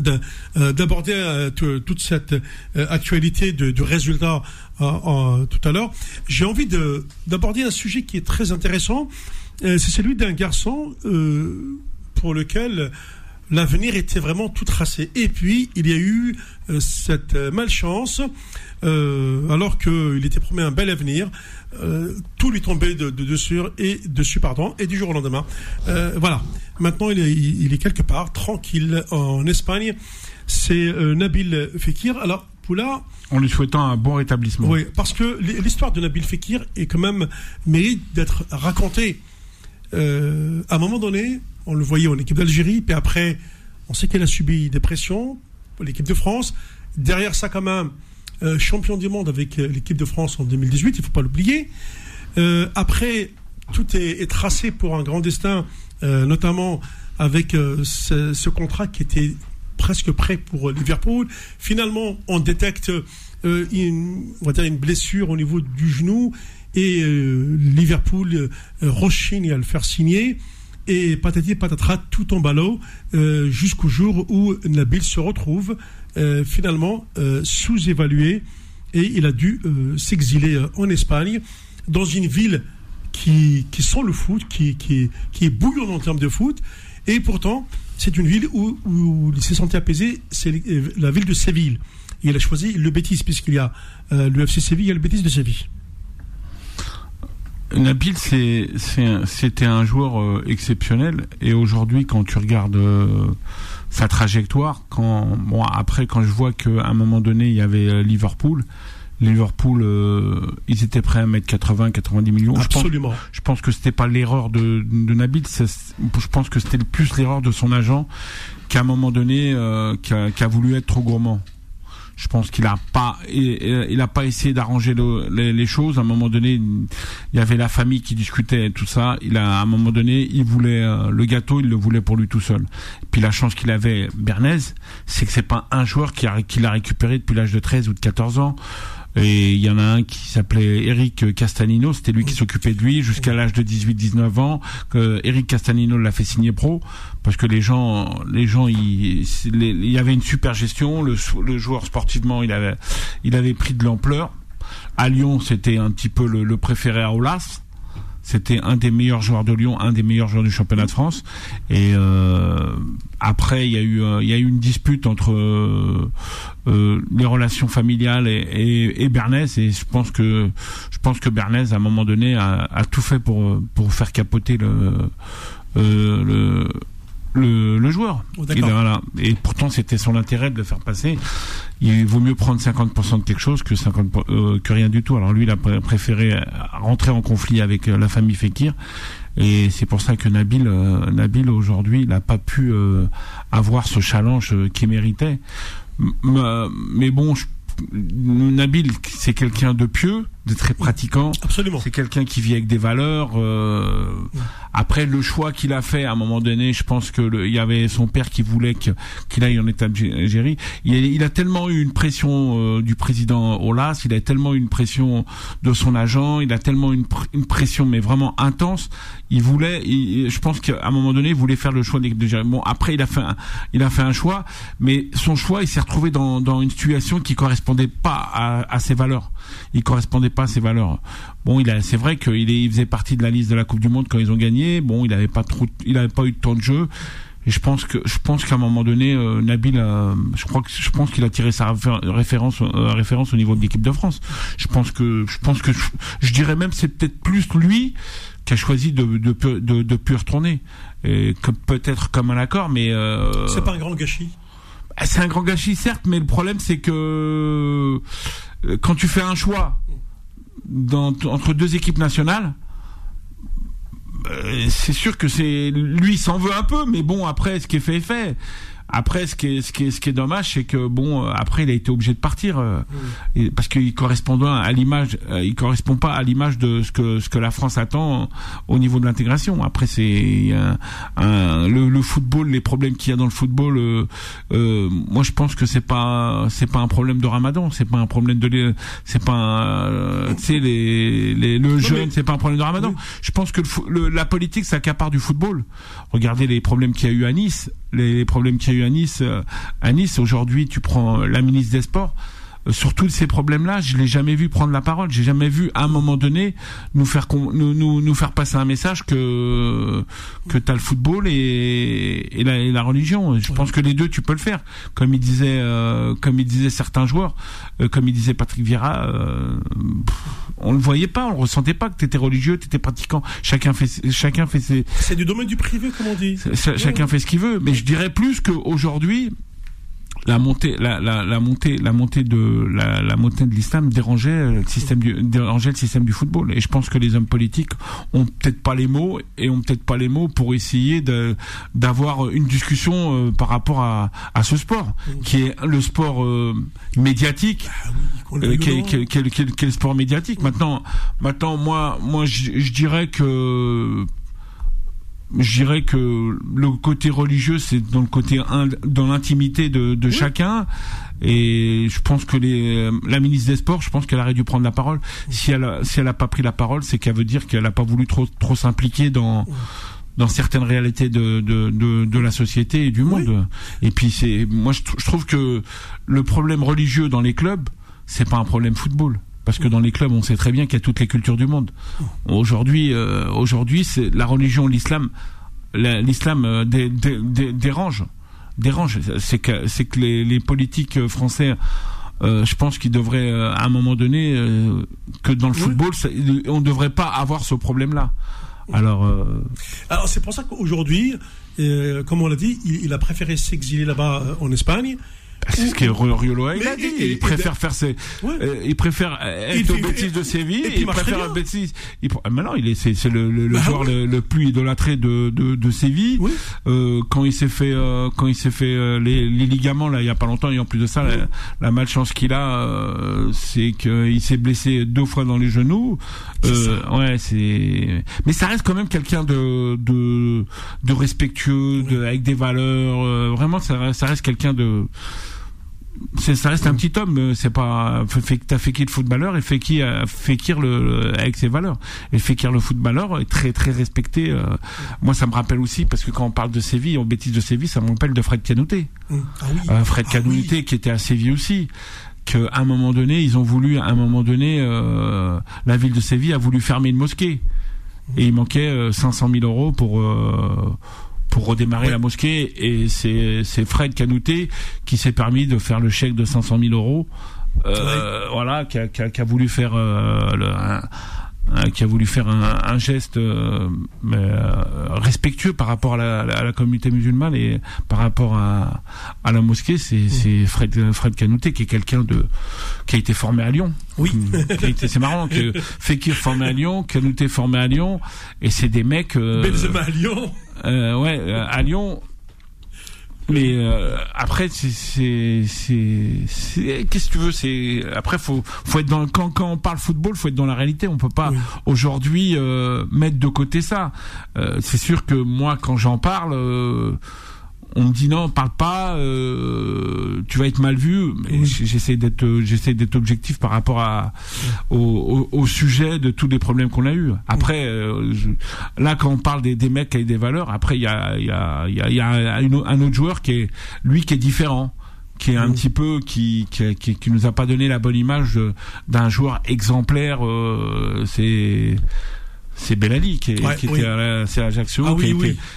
euh, d'aborder toute cette actualité de, résultats tout à l'heure, j'ai envie d'aborder un sujet qui est très intéressant. C'est celui d'un garçon pour lequel l'avenir était vraiment tout tracé. Et puis, il y a eu cette malchance, alors qu'il était promis un bel avenir, euh, tout lui tombait de, dessus et dessus pardon et du jour au lendemain. Euh, voilà. Maintenant il est, il est, quelque part tranquille en Espagne. C'est euh, Nabil Fekir. Alors Poula. En lui souhaitant un bon rétablissement. Oui, parce que l'histoire de Nabil Fekir est quand même mérite d'être racontée. À un moment donné, on le voyait en équipe d'Algérie, puis après, on sait qu'elle a subi des pressions, l'équipe de France. Derrière ça, quand même, euh, champion du monde avec euh, l'équipe de France en 2018, il ne faut pas l'oublier. Euh, après, tout est, tracé pour un grand destin, notamment avec ce, contrat qui était presque prêt pour Liverpool. Finalement, on détecte on va dire une blessure au niveau du genou et Liverpool rechigne à le faire signer. Et patati patatra, tout tombe à l'eau jusqu'au jour où Nabil se retrouve euh, finalement euh, sous-évalué et il a dû euh, s'exiler en Espagne, dans une ville qui, qui sent le foot, qui, qui, qui est bouillonnante en termes de foot, et pourtant c'est une ville où, où il s'est senti apaisé, c'est la ville de Séville. Et il a choisi le Bétis, puisqu'il y a le FC Séville, a le Bétis de Séville. Nabil, c'était un joueur exceptionnel, et aujourd'hui, quand tu regardes sa trajectoire. Quand bon après quand je vois qu'à un moment donné il y avait euh, Liverpool, Liverpool, euh, ils étaient prêts à mettre 80, 90 millions. Absolument. Je pense, je pense que c'était pas l'erreur de, de Nabil, je pense que c'était plus l'erreur de son agent qu'à un moment donné, euh, qui, a, qui, a, voulu être trop gourmand. Je pense qu'il a pas, il a pas essayé d'arranger les, choses. À un moment donné, il y avait la famille qui discutait tout ça. Il a, à un moment donné, il voulait euh, le gâteau, il le voulait pour lui tout seul. Puis la chance qu'il avait, Bernays, c'est que c'est pas un joueur qui l'a récupéré depuis l'âge de 13 ou de 14 ans. Et il y en a un qui s'appelait Eric Castanino, c'était lui qui s'occupait de lui jusqu'à l'âge de 18-19 ans. Que Eric Castanino l'a fait signer pro parce que les gens, les gens, il, y avait une super gestion. Le, le joueur sportivement, il avait, il avait pris de l'ampleur. À Lyon, c'était un petit peu le, le préféré à Olas. C'était un des meilleurs joueurs de Lyon, un des meilleurs joueurs du championnat de France. Et euh, après, il y a eu euh, il y a eu une dispute entre euh, les relations familiales et, et, et Bernès. Et je pense que je pense que Bernès, à un moment donné, a, tout fait pour pour faire capoter le le, le joueur. Oh, et, ben voilà. et pourtant, c'était son intérêt de le faire passer. Il vaut mieux prendre 50% de quelque chose que 50 euh, que rien du tout. Alors lui, il a préféré rentrer en conflit avec euh, la famille Fekir. Et c'est pour ça que Nabil, euh, Nabil aujourd'hui, n'a pas pu euh, avoir ce challenge qu'il méritait. mais bon, je, Nabil, c'est quelqu'un de pieux, de très pratiquant. Absolument. C'est quelqu'un qui vit avec des valeurs. Euh, après le choix qu'il a fait à un moment donné, je pense que le, il y avait son père qui voulait qu'il aille en état d'Algérie. Il, il, a tellement eu une pression euh, du président Olas, il a tellement eu une pression de son agent, il a tellement une, une pression mais vraiment intense. Il voulait, je pense qu'à un moment donné, il voulait faire le choix de Bon, après il a fait, un, il a fait un choix, mais son choix, il s'est retrouvé dans, dans une situation qui correspondait pas à, à ses valeurs. Il correspondait pas à ses valeurs. Bon, il a, c'est vrai qu'il il faisait partie de la liste de la Coupe du Monde quand ils ont gagné. Bon, il n'avait pas trop, il avait pas eu de temps de jeu. Et je pense que je pense qu'à un moment donné, euh, Nabil, je crois que je pense qu'il a tiré sa référence euh, référence au niveau de l'équipe de France. Je pense que je pense que je, dirais même c'est peut-être plus lui qui a choisi de de de, de plus retourner. Peut-être comme un accord, mais euh, c'est pas un grand gâchis. C'est un grand gâchis certes, mais le problème c'est que euh, quand tu fais un choix dans, entre deux équipes nationales, euh, c'est sûr que c'est lui s'en veut un peu, mais bon après ce qui est fait est fait. Après, ce qui est, ce qui est, ce qui est dommage, c'est que bon, euh, après, il a été obligé de partir euh, et, parce qu'il correspond à l'image, euh, il correspond pas à l'image de ce que ce que la France attend au niveau de l'intégration. Après, c'est un, le, le, football, les problèmes qu'il y a dans le football. Moi, je pense que c'est pas c'est pas un problème de Ramadan, c'est pas un problème de c'est pas tu sais les, les le jeune, c'est pas un problème de Ramadan. Je pense que le, la politique s'accapare du football. Regardez les problèmes qu'il y a eu à Nice les, problèmes qu'il y a eu à Nice. Euh, à Nice, aujourd'hui, tu prends la ministre des Sports euh, sur tous ces problèmes-là, je l'ai jamais vu prendre la parole. J'ai jamais vu à un moment donné nous faire nous, nous, nous faire passer un message que que t'as le football et, et, la, et la religion. Je pense que les deux tu peux le faire. Comme il disait euh, comme il disait certains joueurs, euh, comme il disait Patrick Vieira, euh, on le voyait pas, on le ressentait pas que t'étais religieux, t'étais pratiquant. Chacun fait chacun fait ses. C'est du domaine du privé, comme on dit. Chacun fait ce qu'il veut, mais je dirais plus qu'aujourd'hui la montée, la, la, la, montée, la montée de la, la montée de l'islam dérangeait le système du dérangeait le système du football. Et je pense que les hommes politiques ont peut-être pas les mots et ont peut-être pas les mots pour essayer de d'avoir une discussion euh, par rapport à, à ce sport qui est le sport euh, médiatique, ah euh, qui, est, qui, qui, qui, le sport médiatique. Maintenant, maintenant, moi, moi, je dirais que je dirais que le côté religieux, c'est dans le côté dans l'intimité de, de chacun. Et je pense que les, la ministre des Sports, je pense qu'elle aurait dû prendre la parole. Si elle a, si elle a pas pris la parole, c'est qu'elle veut dire qu'elle a pas voulu trop trop s'impliquer dans dans certaines réalités de, de, de, de, la société et du monde. Et puis c'est, moi je, je trouve que le problème religieux dans les clubs, c'est pas un problème football parce que dans les clubs, on sait très bien qu'il y a toutes les cultures du monde. Aujourd'hui, euh, aujourd'hui, c'est la religion, l'islam, l'islam euh, dé, dé, dé, dérange, dérange. C'est que c'est que les, les, politiques français. Euh, je pense qu'ils devraient à un moment donné que dans le football, ça, on ne devrait pas avoir ce problème-là. Alors, alors c'est pour ça qu'aujourd'hui, comme on l'a dit, il, il, a préféré s'exiler là-bas en Espagne C'est ce que Riolo a dit. il préfère faire ses, euh, il préfère être aux bêtises de Séville. il préfère bêtises. Il, maintenant, il est, c'est, le, le, bah joueur le, plus idolâtré de, de, de Séville. Euh, quand il s'est fait, euh, quand il s'est fait euh, les, les, ligaments là, il y a pas longtemps, et en plus de ça, la, la malchance qu'il a, euh, c'est qu'il s'est blessé deux fois dans les genoux. ouais, c'est. Mais ça reste quand même quelqu'un de, de, de respectueux, de, avec des valeurs. vraiment, ça, ça reste quelqu'un de ça reste un petit homme euh, c'est pas t'as fait qui le footballeur et fait qui fait qui le, avec ses valeurs et fait qui le footballeur est très très respecté euh. moi ça me rappelle aussi parce que quand on parle de Séville en bêtise de Séville ça me rappelle de Fred Canouté mmh. ah oui. euh, Fred ah qui était à Séville aussi qu'à un moment donné ils ont voulu à un moment donné euh, la ville de Séville a voulu fermer une mosquée et il manquait 500 000 euros pour pour redémarrer la mosquée et c'est Fred Canouté qui s'est permis de faire le chèque de 500 000 euros euh, voilà qui a, qui, a, qui a, voulu faire euh, le, un, qui a voulu faire un, un geste euh, euh, respectueux par rapport à la, à la, communauté musulmane et par rapport à, à la mosquée, c'est mmh. Fred, Fred Canouté qui est quelqu'un de qui a été formé à Lyon. Oui. c'est marrant que Fekir formé à Lyon, Canouté formé à Lyon, et c'est des mecs. Euh, Benzema à Lyon. Euh, ouais, euh, à Lyon. Mais euh, après, c'est, c'est, qu'est-ce que tu veux C'est après, faut, faut être dans quand, quand on parle football, faut être dans la réalité. On peut pas aujourd'hui euh, mettre de côté ça. Euh, c'est sûr que moi, quand j'en parle on me dit non, parle pas, euh, tu vas être mal vu. J'essaie d'être, j'essaie d'être objectif par rapport à au, sujet de tous les problèmes qu'on a eu. Après, euh, là, quand on parle des, des mecs avec des valeurs, après il y a il y a il y a, un autre joueur qui est lui qui est différent qui est un petit peu qui, qui qui, nous a pas donné la bonne image d'un joueur exemplaire euh, c'est c'est Bellali qui, qui était à, Ajaccio, ah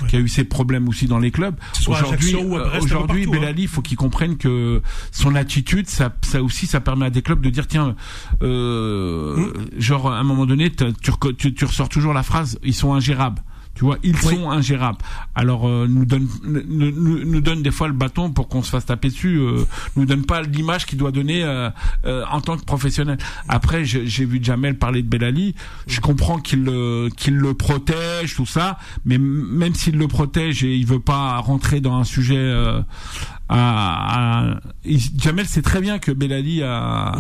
qui, a eu ses problèmes aussi dans les clubs. Aujourd'hui, euh, aujourd'hui, hein. Bellali, il faut qu'il comprenne que son attitude, ça, ça aussi, ça permet à des clubs de dire tiens, euh, hum. genre à un moment donné, tu, tu, tu ressors toujours la phrase, ils sont ingérables. Tu vois, ils sont ingérables. Alors euh, nous donne nous, nous, donne des fois le bâton pour qu'on se fasse taper dessus. Euh, nous donne pas l'image qu'il doit donner euh, euh, en tant que professionnel. Après, j'ai vu Jamel parler de Belali. Je comprends qu'il le qu'il le protège tout ça, mais même s'il le protège et il veut pas rentrer dans un sujet euh, à, Jamel sait très bien que Belali a,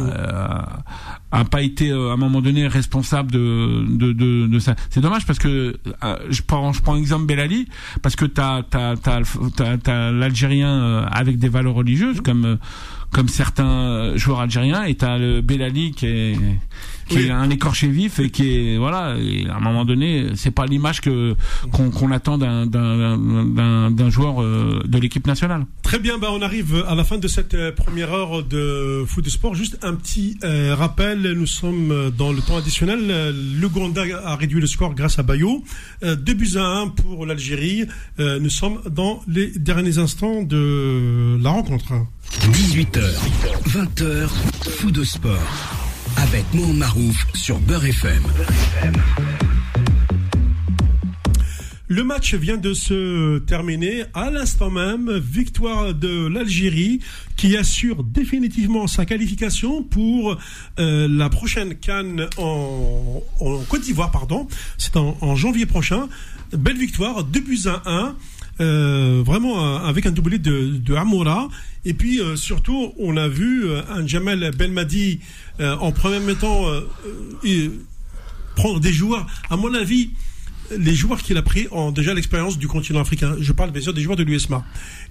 a, pas été à un moment donné responsable de de, de, de ça. C'est dommage parce que je prends je prends exemple Belali parce que t'as t'as t'as l'Algérien avec des valeurs religieuses comme comme certains joueurs algériens et t'as le Belali qui est qui est un écorché vif et qui est voilà à un moment donné c'est pas l'image que qu'on attend d'un d'un joueur euh, de l'équipe nationale. Très bien, bah on arrive à la fin de cette euh, première heure de foot de sport. Juste un petit euh, rappel, nous sommes dans le temps additionnel. Le Gonda a réduit le score grâce à Bayo. Deux buts à 1 pour l'Algérie. nous sommes dans les derniers instants de la rencontre. 18h, 20h, foot de sport avec mon Marouf sur Beurre FM. Le match vient de se terminer à l'instant même. Victoire de l'Algérie qui assure définitivement sa qualification pour euh, la prochaine Cannes en, Côte d'Ivoire. pardon. C'est en, janvier prochain. Belle victoire, 2 buts à 1. Euh, vraiment euh, avec un doublé de, de Amoura. Et puis surtout, on a vu un Jamel Belmadi euh, en premier temps euh, euh, prendre des joueurs. À mon avis, les joueurs qu'il a pris ont déjà l'expérience du continent africain. Je parle bien sûr des joueurs de l'USMA.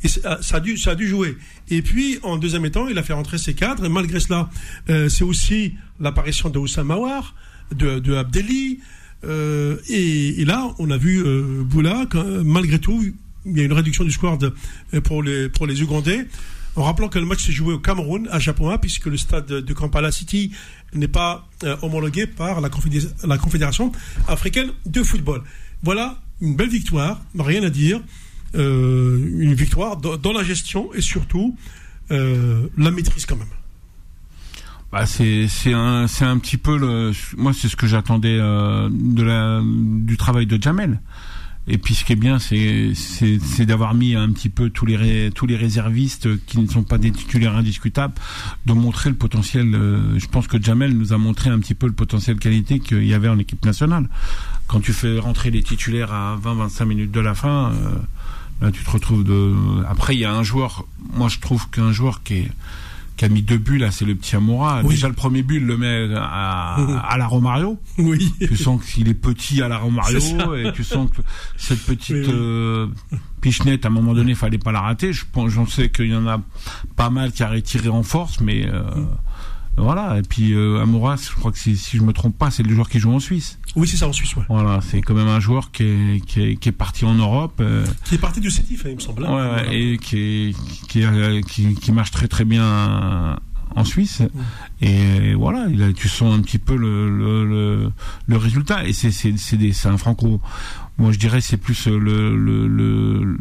Et ça a, dû, ça a dû jouer. Et puis, en deuxième temps, il a fait rentrer ses cadres. Et malgré cela, c'est aussi l'apparition de Oussama Mawar, de, de Abdelli. et, là, on a vu Boula, malgré tout, il y a une réduction du score pour, les, pour Ougandais. En rappelant que le match s'est joué au Cameroun, à Japon, puisque le stade de Kampala City n'est pas euh, homologué par la, Confédération africaine de football. Voilà une belle victoire, rien à dire. Euh, une victoire dans, la gestion et surtout euh, la maîtrise quand même. Bah c'est un petit peu moi c'est ce que j'attendais du travail de Jamel Et puis ce qui est bien, c'est d'avoir mis un petit peu tous les tous les réservistes qui ne sont pas des titulaires indiscutables, de montrer le potentiel. Euh, je pense que Jamel nous a montré un petit peu le potentiel qualité qu'il y avait en équipe nationale. Quand tu fais rentrer les titulaires à 20-25 minutes de la fin, euh, tu te retrouves de. Après, il y a un joueur. Moi, je trouve qu'un joueur qui est qui a mis deux buts là, c'est le petit Amoura. Déjà le premier but, il le met à, à la Romario. Oui. Tu sens qu'il est petit à la Romario et tu sens que cette petite euh, pichenette, à un moment donné, il fallait pas la rater. Je pense, j'en sais qu'il y en a pas mal qui a retiré en force, mais euh, mm. Voilà, et puis euh, Amoura, je crois que si, si je me trompe pas, c'est le joueur qui joue en Suisse. Oui, c'est ça, en Suisse, ouais. Voilà, c'est quand même un joueur qui est, qui est, qui est parti en Europe. Euh, qui est parti du Sétif, hein, il me semble. Hein. Ouais, et qui, qui, qui, qui, marche très très bien en Suisse. Et voilà, il a, tu sens un petit peu le, le, le, le résultat. Et c'est, un franco moi, je dirais c'est plus le le, le,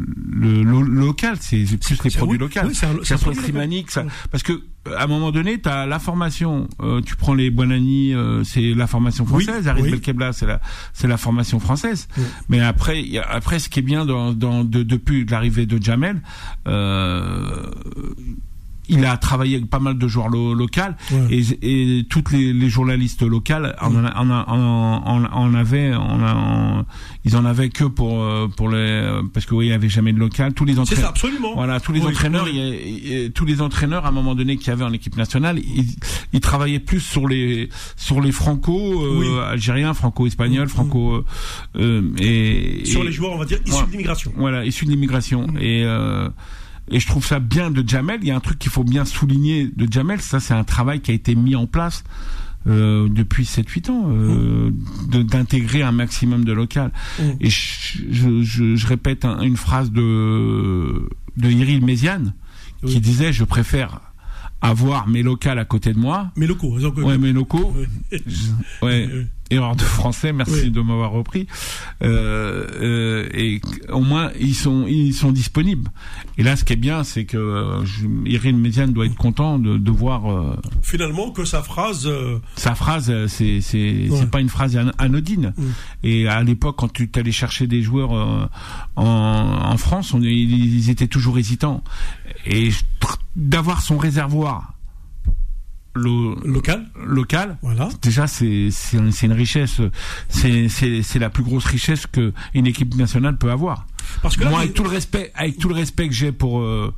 le, local, c'est plus les produits locaux. Oui, c'est un, produit ça, parce que à un moment donné, tu as la formation. Euh, tu prends les Buonani, euh, c'est la formation française. Aris Belkebla, c'est la c'est la formation française. Mais après, y a, après, ce qui est bien dans, dans de, depuis l'arrivée de Jamel. Euh, il a travaillé avec pas mal de joueurs locaux et, et, toutes les, les journalistes locales en, en, en, en, avaient en, ils en avaient que pour euh, pour les parce que oui il avait jamais de local. Tous les entraîneurs absolument. voilà tous les entraîneurs tous les entraîneurs à un moment donné qu'il y avait en équipe nationale ils, ils, travaillaient plus sur les sur les franco euh, algériens franco espagnols franco euh, et sur les joueurs on va dire issus de l'immigration. Voilà issus de l'immigration. Et et je trouve ça bien de Jamel. Il y a un truc qu'il faut bien souligner de Jamel, ça c'est un travail qui a été mis en place euh, depuis 7-8 ans, euh, mmh. d'intégrer un maximum de local. Mmh. Et je, je, je répète une phrase de, de Iril Méziane qui disait je préfère avoir mes locales à côté de moi. Mes locaux, ouais, mes locaux. ouais erreur de français, merci de m'avoir repris. Euh, euh, et au moins ils sont ils sont disponibles. Et là, ce qui est bien, c'est que euh, Irine Méziane doit être content de, de voir euh, finalement que sa phrase euh, sa phrase c'est c'est c'est pas une phrase anodine. Mm. Et à l'époque, quand tu allais chercher des joueurs en, en France, on, ils étaient toujours hésitants. Et d'avoir son réservoir local. local. Voilà. Déjà c'est une richesse. C'est la plus grosse richesse que une équipe nationale peut avoir. Parce que moi avec tout le respect avec tout le respect que j'ai pour euh,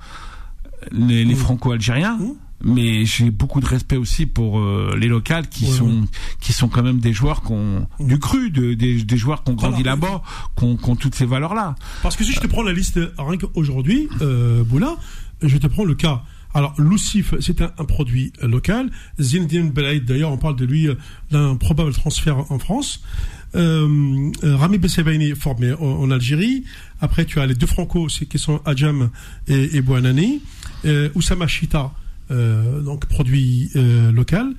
les, les mmh. franco-algériens mmh. mais j'ai beaucoup de respect aussi pour euh, les locales qui sont qui sont quand même des joueurs qu'on mmh. du cru de, des, des joueurs qu'on grandit là-bas qu'on ont toutes ces valeurs là parce que si je te prends la liste rien qu'aujourd'hui euh, Boula je te prends le cas alors, Lucif, c'est un, produit local. Zinedine Belaïd, d'ailleurs, on parle de lui, euh, d'un probable transfert en France. Euh, euh Rami Bessebaini, formé en, Algérie. Après, tu as les deux Franco, qui sont Adjam et, et Bouanani. Euh, Oussama Chita, donc produit local.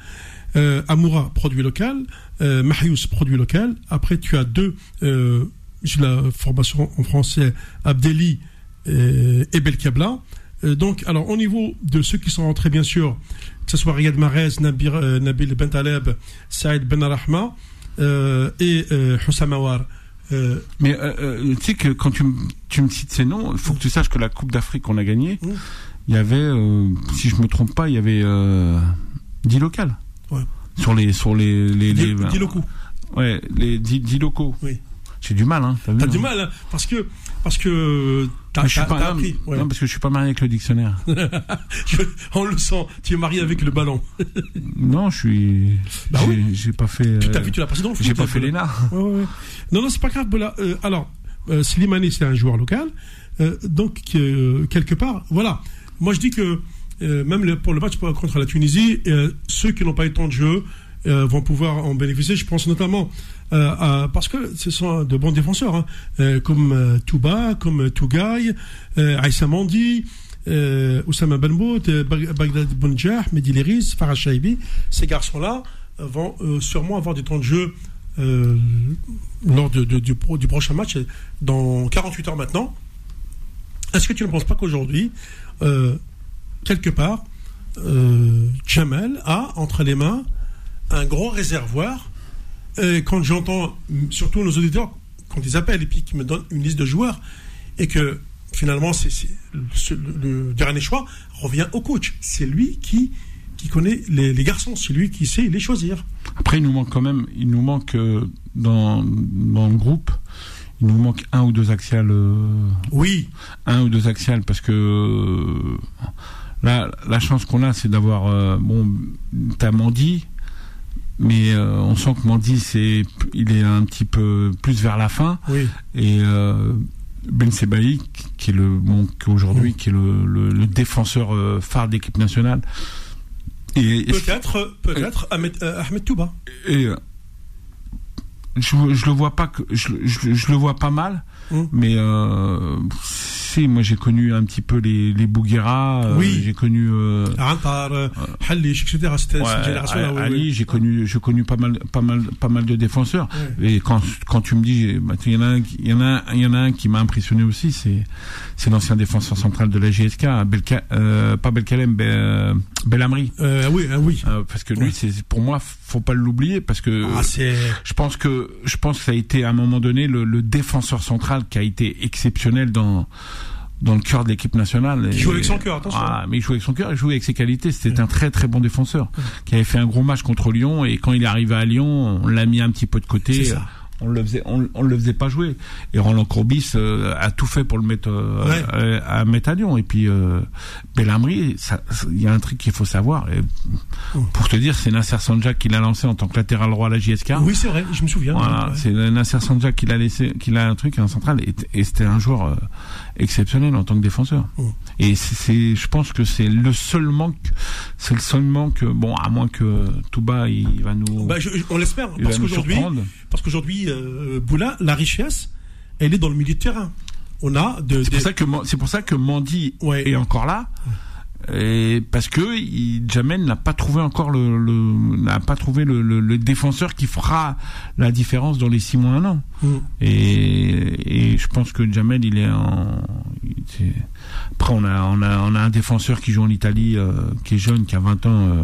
Amoura, produit local. Mahious, produit local. Après, tu as deux, j'ai la formation en français, Abdeli et Belkabla. Euh, donc, alors, au niveau de ceux qui sont rentrés, bien sûr, que ce soit Riyad Mahrez, Nabil, euh, Nabil Bentaleb, Saïd Ben Rahma euh, et euh, Awar. Mais tu sais que quand tu, tu me cites ces noms, il faut que tu saches que la Coupe d'Afrique qu'on a gagnée, il y avait, si je me trompe pas, il y avait 10 locales. Ouais. Sur les, sur les, les, 10, les 10 locaux. Ouais, les 10, 10 locaux. Oui. J'ai du mal, hein. T'as, du hein. mal, hein, parce que parce que t'as, je suis pas, appris. Non, parce que je suis pas marié avec le dictionnaire. on le sent. Tu es marié avec le ballon. non, je suis. Bah j'ai, oui. j'ai pas fait. Tu t'as vu, tu l'as passé dans le foot. J'ai pas fait l'ENA. Ouais, ouais. Non, non, c'est pas grave. Euh, alors, euh, Slimani, c'est un joueur local. Euh, donc, euh, quelque part, voilà. Moi, je dis que euh, même le, pour le match contre la Tunisie, euh, ceux qui n'ont pas eu tant de jeu vont pouvoir en bénéficier. Je pense notamment euh, euh, parce que ce sont de bons défenseurs, hein, euh, comme Touba, comme Tougaï, Aïssa Mandi, Oussama Benbout, Bagdad Bonjah, Mehdi Liris, Farah Shaibi. Ces garçons-là vont sûrement avoir des temps de jeu lors de, du, prochain match, dans 48 heures maintenant. Est-ce que tu ne penses pas qu'aujourd'hui, quelque part, Jamel a entre les mains un gros réservoir quand j'entends surtout nos auditeurs quand ils appellent et puis qu'ils me donnent une liste de joueurs et que finalement c'est le, dernier choix revient au coach. C'est lui qui qui connaît les, garçons, c'est lui qui sait les choisir. Après, il nous manque quand même, il nous manque euh, dans, dans le groupe, il nous manque un ou deux axiales. Euh, oui. Un ou deux axiales parce que euh, là, la chance qu'on a, c'est d'avoir bon, t'as Mandy, mais on sent que Mandy, c'est, il est un petit peu plus vers la fin. Oui. Et Ben Sebaï, qui est le, bon, aujourd'hui, qui est le, le, défenseur phare d'équipe nationale peut-être, peut-être Ahmed, euh, Ahmed Touba. Et euh, je, je le vois pas que je, je, le vois pas mal, hum. mais euh, moi j'ai connu un petit peu les, les Bouguera, euh, oui. j'ai connu euh, Antar, euh, Halish, etc. C'était cette génération-là. Ali, j'ai connu, j'ai connu pas mal, pas mal, pas mal de défenseurs. Et quand, quand tu me dis, bah, il y en a un, il y en a, il y en a un qui m'a impressionné aussi, c'est, c'est l'ancien défenseur central de la GSK, Belka, euh, pas Belkalem, Be, Belhamri. Euh, oui, oui. parce que lui, c'est, pour moi, faut pas l'oublier parce que ah, je pense que, je pense que ça a été à un moment donné le, le défenseur central qui a été exceptionnel dans dans le cœur de l'équipe nationale. Il joue avec son cœur, attention. Ah, mais il joue avec son cœur, il joue avec ses qualités. C'était un très très bon défenseur qui avait fait un gros match contre Lyon et quand il est arrivé à Lyon, on l'a mis un petit peu de côté. Ça on le faisait on, le faisait pas jouer et Roland Courbis euh, a tout fait pour le mettre euh, à, mettre à Lyon et puis euh, il y a un truc qu'il faut savoir et, oh. pour te dire c'est Nasser Sanja qui l'a lancé en tant que latéral droit à la JSK oui c'est vrai je me souviens voilà, c'est Nasser Sanja qui l'a laissé qui l'a un truc un central et, c'était un joueur euh, exceptionnel en tant que défenseur oh. et c'est je pense que c'est le seul manque c'est le seul manque bon à moins que Touba il va nous bah, on l'espère parce qu'aujourd'hui parce qu'aujourd'hui euh, Boula, la richesse, elle est dans le milieu de terrain. On a de, c'est pour ça que c'est pour ça que Mandy est encore là. Et parce que Jamel n'a pas trouvé encore le, n'a pas trouvé le, défenseur qui fera la différence dans les six mois un an. Mm. Et, je pense que Jamel il est en après on a on a on a un défenseur qui joue en Italie euh, qui est jeune qui a 20 ans euh,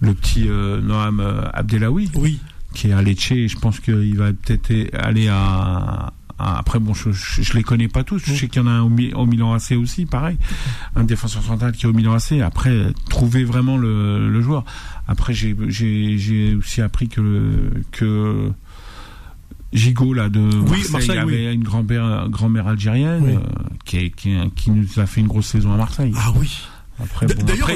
le petit Noam Abdelawi. Oui qui est à Lecce. Je pense qu'il va peut-être aller à, après bon je, je, les connais pas tous. Je sais qu'il y en a un au, Milan AC aussi pareil. Un défenseur central qui est au Milan AC après trouver vraiment le, le joueur. Après j'ai j'ai aussi appris que le, que Gigot là de Marseille, avait une grand-mère grand-mère algérienne euh, qui, qui, qui nous a fait une grosse saison à Marseille. Ah oui. Après,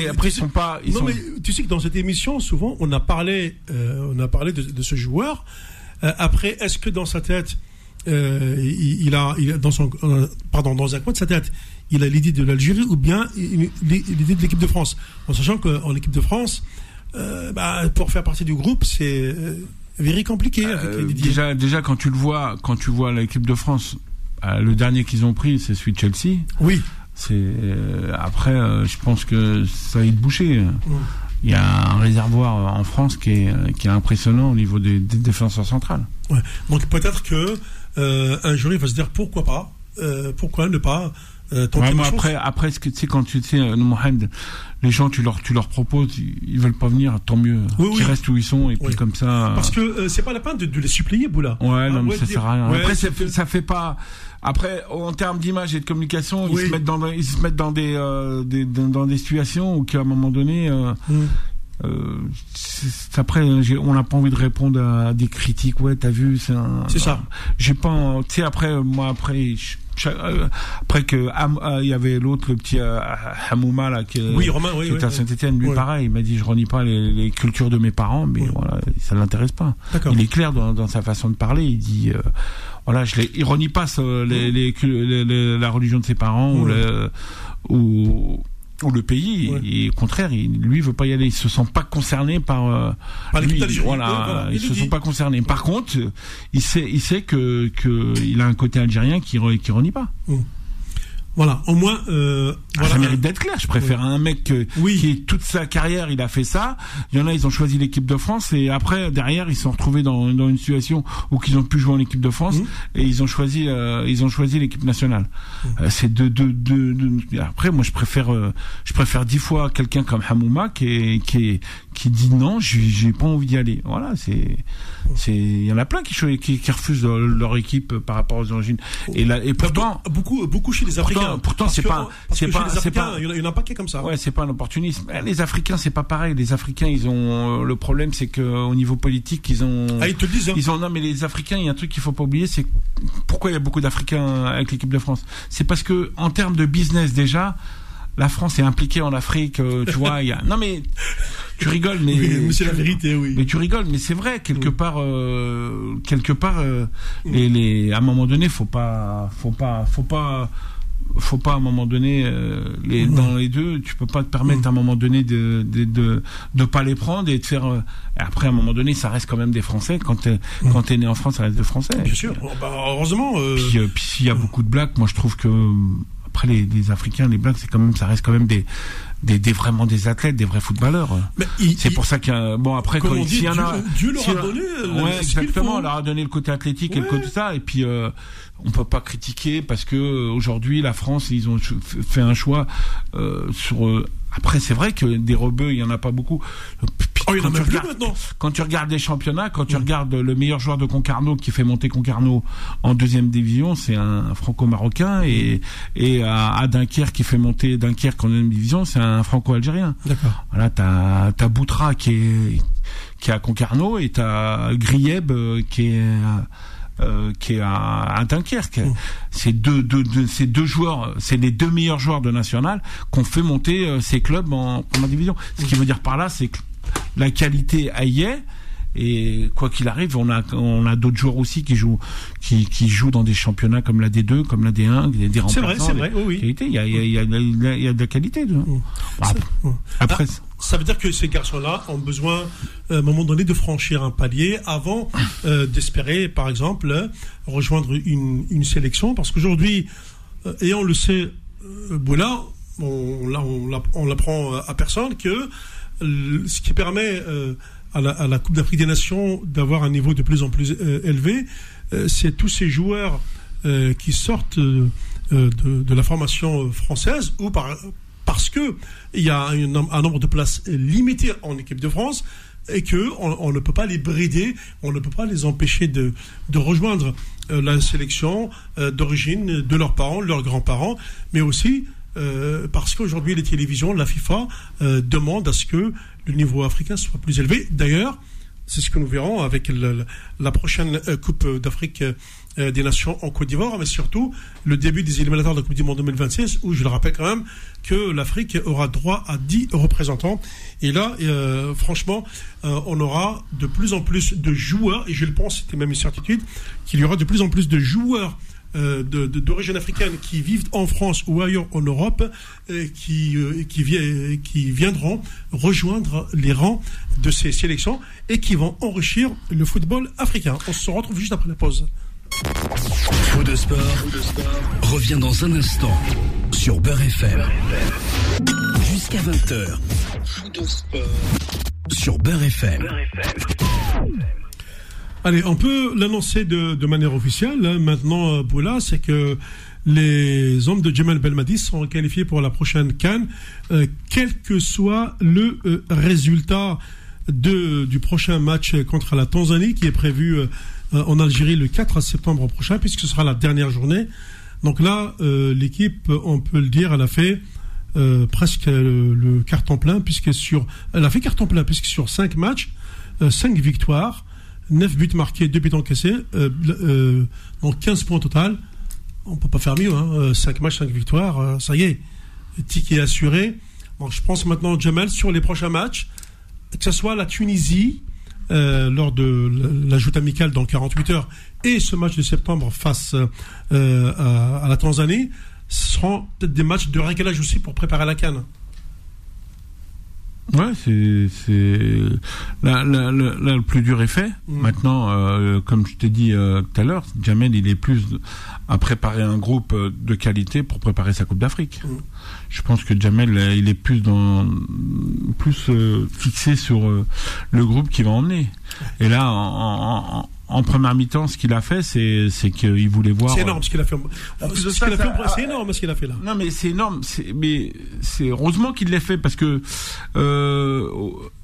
après, ils sont pas. non, mais tu sais que dans cette émission, souvent, on a parlé, euh, on a parlé de, ce joueur. Euh, après, est-ce que dans sa tête, euh, il, a, il dans son, pardon, dans un coin de sa tête, il a l'idée de l'Algérie ou bien l'idée de l'équipe de France, en sachant qu'en équipe de France, bah, pour faire partie du groupe, c'est very compliqué. déjà, déjà quand tu le vois, quand tu vois l'équipe de France, le dernier qu'ils ont pris, c'est celui de Chelsea. Oui. C'est euh, après, euh, je pense que ça va être bouché. Il y a un réservoir en France qui est, qui est impressionnant au niveau des, défenseurs centrales. Donc peut-être que euh, un jury va se dire pourquoi pas, pourquoi ne pas tenter ouais, après, après, ce que tu sais quand tu sais, Mohamed, les gens tu leur tu leur proposes, ils, veulent pas venir, tant mieux, oui, qu'ils restent où ils sont et puis comme ça. Parce que c'est pas la peine de, les supplier, Boula. Ouais, non, ah, mais ça sert à rien. après, ça fait, ça fait pas après, en termes d'image et de communication, ils se mettent dans, ils se mettent dans des, euh, des dans des situations où qu'à un moment donné, euh, mm. Euh, après, on n'a pas envie de répondre à des critiques. Ouais, t'as vu, c'est C'est ça. J'ai pas, tu sais, après, moi, après. Euh, après que euh, il y avait l'autre le petit Hamouma là qui, oui, Romain, oui, qui était à Saint-Étienne lui pareil il m'a dit je renie pas les, les, cultures de mes parents mais voilà ça l'intéresse pas il est clair dans, dans, sa façon de parler il dit voilà, je les ironie pas les, les, la religion de ses parents ou, le, ou, ou le pays. Et, au contraire, il, lui, veut pas y aller. Il se sent pas concerné par. Euh, lui, voilà, il, se sent pas concerné. Par contre, il sait, il sait que, que il a un côté algérien qui, qui renie pas. Voilà, au moins. Euh, ah, ça mérite d'être clair. Je préfère un mec qui toute sa carrière, il a fait ça. Il y en a, ils ont choisi l'équipe de France et après derrière, ils se sont retrouvés dans, dans une situation où qu'ils ont pu jouer en équipe de France mmh. et ils ont choisi, euh, ils ont choisi l'équipe nationale. Mmh. Euh, c'est de, de, de, Après, moi, je préfère, euh, je préfère dix fois quelqu'un comme Hamouma qui est, qui est, qui dit non, j'ai pas envie d'y aller. Voilà, c'est, c'est, il y en a plein qui, qui, qui refusent leur, équipe par rapport aux origines. Et là, et pourtant, beaucoup, beaucoup chez les Africains. Pourtant, c'est pas, c'est pas, c'est pas, il y en a un paquet comme ça. Ouais, c'est pas un opportunisme. Eh, les Africains, c'est pas pareil. Les Africains, ils ont, le problème, c'est que au niveau politique, ils ont, ah, ils te disent, hein. ils ont, non, mais les Africains, il y a un truc qu'il faut pas oublier, c'est pourquoi il y a beaucoup d'Africains avec l'équipe de France? C'est parce que en termes de business déjà la France est impliquée en Afrique, euh, tu vois, y a... Non mais tu rigoles, mais, c'est la vérité, oui. Mais tu rigoles, mais c'est vrai quelque part, euh, quelque part, euh, les, les, à un moment donné, faut pas, faut pas, faut pas, faut pas à un moment donné, les, dans les deux, tu peux pas te permettre à un moment donné de de, de, de pas les prendre et de faire. après, à un moment donné, ça reste quand même des Français. Quand t'es quand t'es né en France, ça reste des Français. Bien sûr. Bah, heureusement. Puis, puis s'il y a beaucoup de blagues, moi je trouve que après les, Africains, les Blacks, c'est quand même, ça reste quand même des, des, vraiment des athlètes, des vrais footballeurs. C'est pour ça qu'il y a, bon après quand il y en a, Dieu, leur a donné, ouais, exactement, leur a donné le côté athlétique et le côté ça, et puis euh, on peut pas critiquer parce que euh, aujourd'hui la France, ils ont fait un choix euh, sur euh, après, c'est vrai que des rebeux, il y en a pas beaucoup. Oh, il y en a même plus maintenant. Quand tu regardes les championnats, quand tu regardes le meilleur joueur de Concarneau qui fait monter Concarneau en deuxième division, c'est un franco-marocain et et à, Dunkerque qui fait monter Dunkerque en deuxième division, c'est un franco-algérien. D'accord. Voilà, t'as as Boutra qui est qui est à Concarneau et t'as Grieb euh, qui est euh, qui est à, Dunkerque. Mm. C'est deux, deux, ces deux joueurs, c'est les deux meilleurs joueurs de national qu'on fait monter euh, ces clubs en première division. Ce qui veut dire par là, c'est que la qualité y est. Et quoi qu'il arrive, on a on a d'autres joueurs aussi qui jouent qui, qui jouent dans des championnats comme la D2, comme la D1, des, des C'est vrai, c'est vrai, oui. Il y a il y a, il y a, il y a de la qualité. De... Après, ah, ça veut dire que ces garçons-là ont besoin, euh, à un moment donné, de franchir un palier avant euh, d'espérer, par exemple, rejoindre une, une sélection. Parce qu'aujourd'hui, euh, et on le sait, Boula, on, on l'apprend à personne, que ce qui permet à la, à, la, Coupe d'Afrique des Nations d'avoir un niveau de plus en plus élevé, c'est tous ces joueurs qui sortent de, de, la formation française ou par parce que il y a un, nombre de places limité en équipe de France et que on, ne peut pas les brider, on ne peut pas les empêcher de, de rejoindre euh, la sélection euh, d'origine de leurs parents, leurs grands-parents, mais aussi euh, parce qu'aujourd'hui les télévisions, la FIFA demandent à ce que le niveau africain soit plus élevé. D'ailleurs, c'est ce que nous verrons avec la prochaine Coupe d'Afrique euh, des Nations en Côte d'Ivoire, mais surtout le début des éliminatoires de la Coupe du Monde 2026, où je le rappelle quand même que l'Afrique aura droit à 10 représentants. Et là, euh, franchement, euh, on aura de plus en plus de joueurs, et je le pense, c'était même une certitude, qu'il y aura de plus en plus de joueurs d'origine africaine qui vivent en France ou ailleurs en Europe, qui, qui, qui viendront rejoindre les rangs de ces sélections et qui vont enrichir le football africain. On se retrouve juste après la pause. Faux de sport, revient dans un instant sur Beurre FM. Jusqu'à 20h. Faux de sport sur Beurre FM. Allez, on peut l'annoncer de, manière officielle. Hein. Maintenant, Boula, euh, c'est que les hommes de Jamal Belmadi sont qualifiés pour la prochaine Cannes, euh, quel que soit le euh, résultat du prochain match contre la Tanzanie qui est prévu en Algérie le 4 septembre prochain, puisque ce sera la dernière journée. Donc là, l'équipe, on peut le dire, elle a fait presque le, carton plein, puisque sur, elle a fait carton plein, puisque sur 5 matchs, 5 victoires, 9 buts marqués, 2 buts encaissés, donc 15 points total. On peut pas faire mieux, hein, 5 matchs, 5 victoires, ça y est, ticket assuré. Je pense maintenant, Jamal, sur les prochains matchs, que ce soit la Tunisie, euh, lors de l'ajout amical dans 48 heures et ce match de septembre face euh, à, la Tanzanie, ce seront peut-être des matchs de régalage aussi pour préparer la canne. Ouais, c'est c'est là, le plus dur est fait. Mm. Maintenant, euh, comme je t'ai dit tout à l'heure, Jamel il est plus à préparer un groupe de qualité pour préparer sa Coupe d'Afrique. Mm je pense que Jamel il est plus dans plus euh, fixé sur euh, le groupe qui va emmener. Et là, en, en première mi-temps, ce qu'il a fait, c'est c'est qu'il voulait voir. C'est énorme ce qu'il a fait. Ce ça- c'est énorme ce qu'il a fait là. Non, mais c'est énorme. c'est- Mais c'est heureusement qu'il l'a fait parce que euh,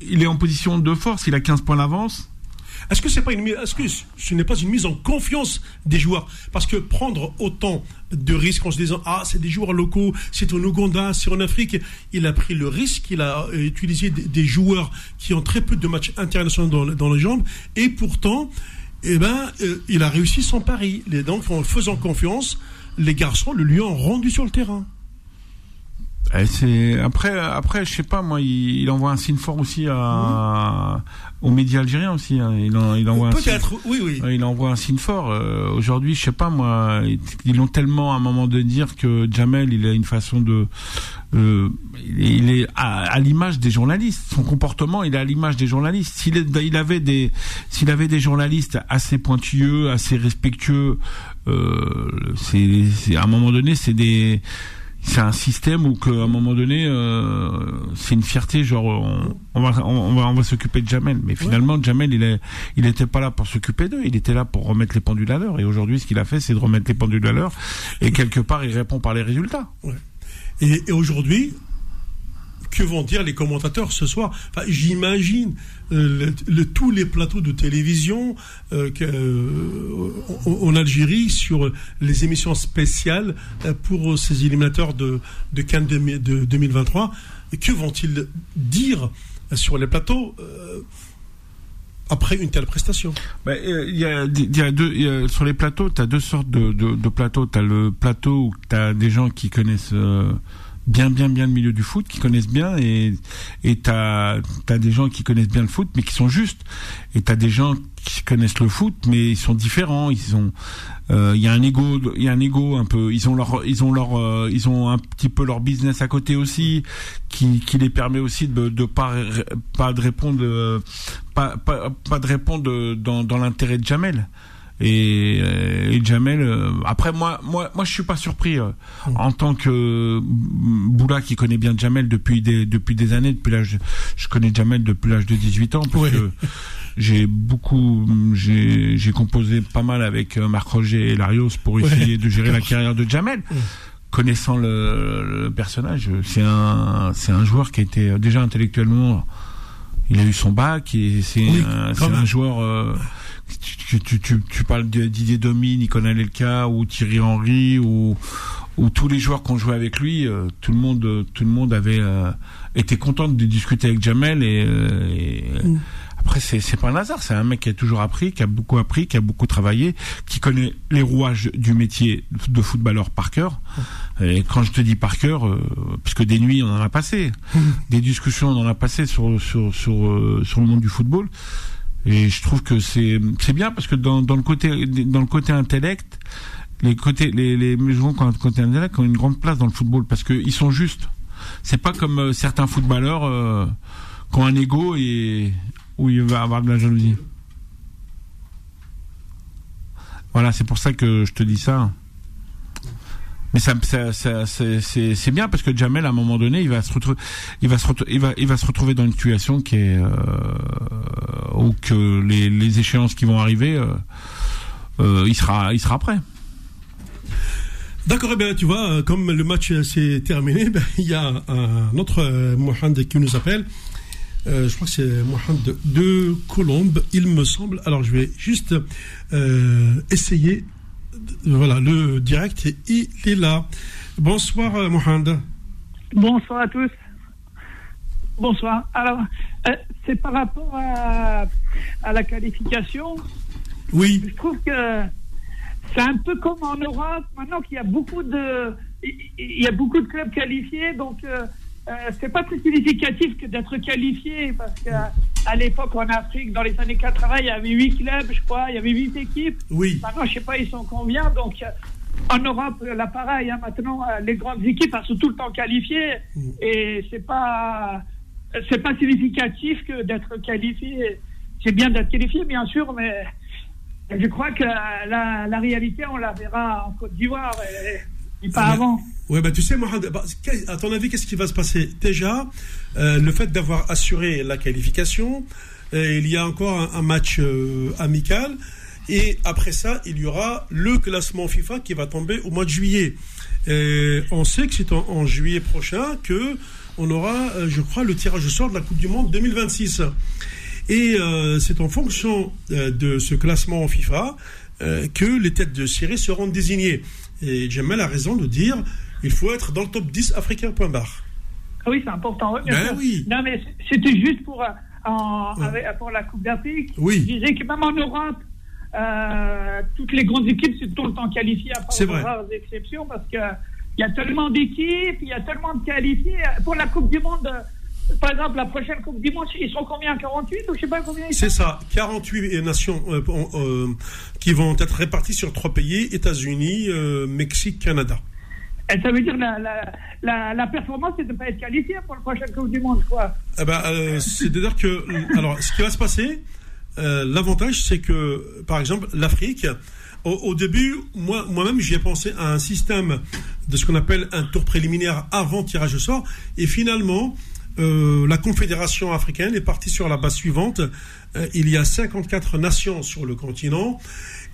il est en position de force. Il a 15 points d'avance. Est-ce que c'est pas une est-ce que ce n'est pas une mise en confiance des joueurs? Parce que prendre autant de risques en se disant ah c'est des joueurs locaux, c'est en Ouganda, c'est en Afrique, il a pris le risque, il a euh, utilisé des, des joueurs qui ont très peu de matchs internationaux dans, dans les jambes et pourtant eh ben euh, il a réussi son pari. Et donc en faisant confiance, les garçons le lui ont rendu sur le terrain. Et c'est après après je sais pas moi il, il envoie un signe fort aussi à aux médias algériens aussi. hein. Il en, il envoie un signe- Peut-être, oui oui. Il envoie un signe fort. Euh, Aujourd'hui, je sais pas moi, ils- ils l'ont tellement à un moment de dire que Jamel, il a une façon de, euh, il est- à, l'image des journalistes. Son comportement, il est à l'image des journalistes. S'il avait des, s'il avait des journalistes assez pointilleux, assez respectueux, euh, c'est, à un moment donné, c'est des c'est un système où qu'à un moment donné, euh, c'est une fierté, genre on, va on, va s'occuper de Jamel, mais finalement Jamel il est il était pas là pour s'occuper d'eux, il était là pour remettre les pendules à l'heure. Et aujourd'hui, ce qu'il a fait, c'est de remettre les pendules à l'heure. Et quelque part, il répond par les résultats. Et, aujourd'hui, que vont dire les commentateurs ce soir J'imagine euh, tous les plateaux de télévision euh, euh, en, Algérie sur les émissions spéciales pour ces éliminateurs de, de Cannes 2000 de 2023. Que vont-ils dire sur les plateaux après une telle prestation euh, Il y a, deux, sur les plateaux, tu as deux sortes de, de, de plateaux. Tu as le plateau où tu as des gens qui connaissent euh, bien, bien, bien le milieu du foot, qui connaissent bien, et et tu as, des gens qui connaissent bien le foot, mais qui sont justes. Et tu as des gens qui connaissent le foot, mais ils sont différents. Ils ont, euh, il y a un ego, il y a un ego un peu. Ils ont leur, ils ont leur, euh, ils ont un petit peu leur business à côté aussi, qui, qui les permet aussi de, de pas, pas de répondre, euh, pas, pas, pas de répondre dans, dans l'intérêt de Jamel. Et, euh, et Jamel, euh, après moi, moi, moi, je suis pas surpris euh, en tant que Boula qui connaît bien Jamel depuis des depuis des années, depuis l'âge, je connais Jamel depuis l'âge de 18 ans parce que j'ai beaucoup, j'ai composé pas mal avec Marc Roger et Larios pour Ouais. essayer de gérer la carrière de Jamel. Connaissant le, le personnage, c'est un c'est un joueur qui a été euh, déjà intellectuellement, il a eu son bac et c'est Oui, un, joueur. euh, tu, tu, tu, tu parles de Didier Domi, Nicolas Lelka ou Thierry Henry ou ou tous les joueurs qui ont joué avec lui, euh, tout le monde, tout le monde avait euh, été content de discuter avec Jamel et, euh, et, euh, après c'est c'est pas un hasard, c'est un mec qui a toujours appris, qui a beaucoup appris, qui a beaucoup travaillé, qui connaît les rouages du métier de footballeur par cœur. Et quand je te dis par cœur, euh, parce que des nuits on en a passé, des discussions on en a passé sur sur sur euh, sur le monde du football. Et je trouve que c'est bien parce que dans, dans le côté dans le côté intellect, les côtés les les un côté intellect ont une grande place dans le football parce que ils sont justes. C'est pas comme euh, certains footballeurs euh, qui ont un ego et où il va avoir de la jalousie. Voilà, c'est pour ça que je te dis ça. Mais ça, c'est- bien parce que Jamel, à un moment donné, il va se retrouver, il va se il va, il va se retrouver dans une situation qui est euh, où que les, les échéances qui vont arriver, euh, euh, il sera, il sera prêt. D'accord, eh bien, tu vois, euh, comme le match s'est terminé, ben, il y a un autre euh, Mohamed qui nous appelle. Euh, je crois que c'est Mohamed de, de Colombe, il me semble. Alors, je vais juste euh, essayer. Voilà, le direct, et il est là. Bonsoir, Mohamed. Bonsoir à tous. Bonsoir. Alors, c'est par rapport à, à la qualification. Oui, Je trouve que c'est un peu comme en Europe, maintenant qu'il y a beaucoup de, il y a beaucoup de clubs qualifiés, donc euh, euh, c'est pas très significatif que d'être qualifié, parce qu'à à l'époque en Afrique, dans les années 80, il y avait huit clubs, je crois, il y avait huit équipes. oui. Maintenant, je sais pas, ils sont combien. Donc, euh, en Europe, là, pareil, hein, maintenant, euh, les grandes équipes elles sont tout le temps qualifiées. Et c'est pas, c'est pas significatif que d'être qualifié. C'est bien d'être qualifié, bien sûr, mais je crois que la, la réalité, on la verra en Côte d'Ivoire et, et pas avant. Ouais, bah, tu sais, Mohamed, bah, à ton avis, qu'est-ce qui va se passer? Déjà, euh, le fait d'avoir assuré la qualification, euh, il y a encore un, un match euh, amical. Et après ça, il y aura le classement FIFA qui va tomber au mois de juillet. Et on sait que c'est en, juillet prochain que on aura, euh, je crois, le tirage au sort de la Coupe du Monde 2026. Et euh, c'est en fonction euh, de ce classement FIFA que les têtes de série seront désignées. Et Jamel a raison de dire il faut être dans le top 10 africain, point barre. Ah oui, c'est important. Ben oui. Non, mais c'était juste pour, pour la Coupe d'Afrique. Oui. Je disais que même en Europe, toutes les grandes équipes sont tout le temps qualifiées, à part de rares exceptions, parce qu'il y a tellement d'équipes, il y a tellement de qualifiés. Pour la Coupe du Monde, par exemple, la prochaine Coupe du Monde, ils sont combien 48 ou je sais pas combien C'est ça, 48 nations euh, euh, qui vont être réparties sur trois pays États-Unis, Mexique, Canada. Et ça veut dire la, la, la, performance, c'est de ne pas être qualifié pour la prochaine Coupe du Monde, quoi. Eh ben, C'est-à-dire que. Alors, ce qui va se passer, euh, l'avantage, c'est que, par exemple, l'Afrique, au, début, moi, moi-même, j'y ai pensé à un système de ce qu'on appelle un tour préliminaire avant tirage au sort. Et finalement, euh, la Confédération africaine est partie sur la base suivante. Euh, il y a 54 nations sur le continent.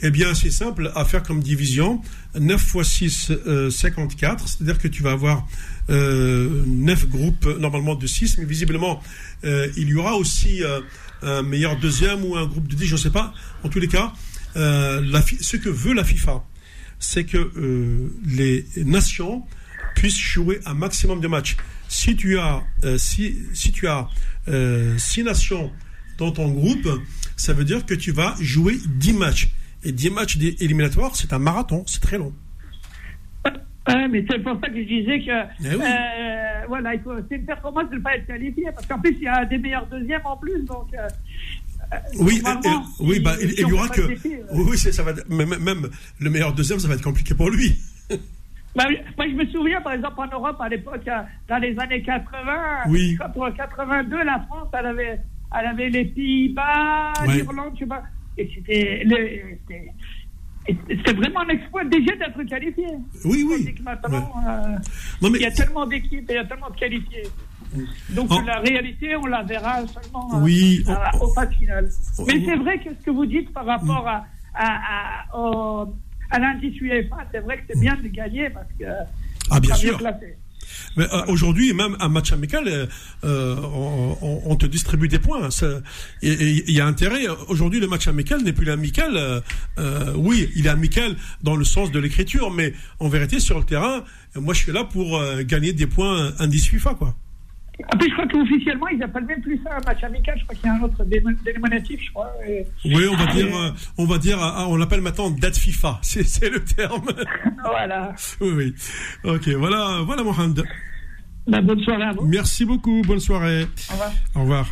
Eh bien, c'est simple à faire comme division. 9 x 6, 54. C'est-à-dire que tu vas avoir euh, 9 groupes, normalement de 6, mais visiblement, il y aura aussi un meilleur deuxième ou un groupe de 10, je ne sais pas. En tous les cas, euh, ce que veut la FIFA, c'est que euh, les nations puissent jouer un maximum de matchs. Si tu as, euh, si, si tu as six nations dans ton groupe, ça veut dire que tu vas jouer 10 matchs. Et 10 matchs éliminatoires, c'est un marathon, c'est très long mais c'est pour ça que je disais que eh euh, voilà, c'est une performance de ne pas être qualifié, parce qu'en plus, il y a des meilleurs deuxièmes en plus. Donc, euh, euh, oui, oui bah, il, y aura que. oui, ça va, même, même, le meilleur deuxième, ça va être compliqué pour lui. Bah, moi, je me souviens, par exemple, en Europe, à l'époque, dans les années 80, oui. pour 82, la France, elle avait, elle avait les Pays-Bas, l'Irlande, je sais pas. Et c'était c'est vraiment un exploit déjà d'être qualifié. Oui, oui. Maintenant, euh, il y a tellement d'équipes il y a tellement de qualifiés. Donc la réalité, on la verra seulement euh, au phase finale. Mais c'est vrai que ce que vous dites par rapport à, à, à, à l'indice UEFA, c'est vrai que c'est bien de gagner parce que ah, bien sûr. Mais euh, aujourd'hui, même un match amical, euh, euh on, on, te distribue des points. Il y a intérêt. Aujourd'hui, le match amical n'est plus l'amical. Euh, oui, il est amical dans le sens de l'écriture, mais en vérité, sur le terrain, moi, je suis là pour gagner des points indice FIFA, quoi. Après, je crois qu'officiellement, ils n'appellent même plus ça un match amical. Je crois qu'il y a un autre dénominatif, je crois. Oui, on va dire, euh, on va dire, ah, on l'appelle maintenant date FIFA. C'est le terme. voilà. Oui, oui. Ok, voilà, voilà, Mohamed. Ben, bonne soirée à vous. Merci beaucoup. Bonne soirée. Au revoir. Au revoir.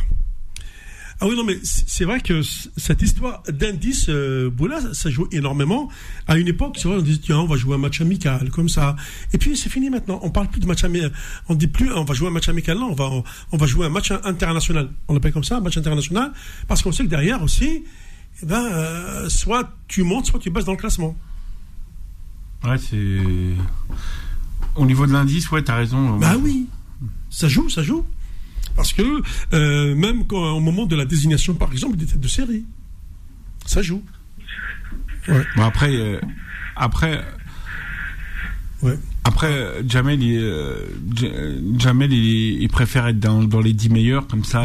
Ah oui, non, mais c'est vrai que cette histoire d'indice, euh, Boula, ça joue énormément. À une époque, c'est vrai, on disait, tiens, on va jouer un match amical, comme ça. Et puis, c'est fini maintenant. On parle plus de match amical. On dit plus, on va jouer un match amical. Non, on va, on, va jouer un match international. On l'appelle comme ça, un match international. Parce qu'on sait que derrière aussi, eh ben, euh, soit tu montes, soit tu baisses dans le classement. Ouais, c'est. Au niveau de l'indice, ouais, t'as raison. Bah oui. Ça joue, ça joue. Parce que euh, même quand, au moment de la désignation, par exemple, des têtes de série, ça joue. Bon, après, euh, après, ouais. après, Jamel, il, euh, Jamel, il, préfère être dans, dans, les 10 meilleurs, comme ça,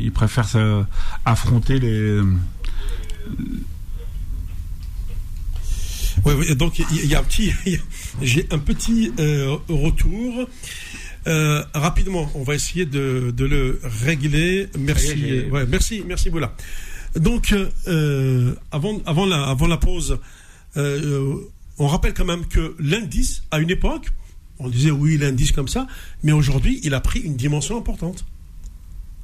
il, préfère affronter les. Oui, donc il y, a un petit, j'ai un petit retour. Euh, rapidement, on va essayer de, le régler. Merci. Ouais, merci, merci Boula. Donc, euh, avant, avant, la, avant la pause, euh, on rappelle quand même que l'indice, à une époque, on disait oui, l'indice comme ça, mais aujourd'hui, il a pris une dimension importante.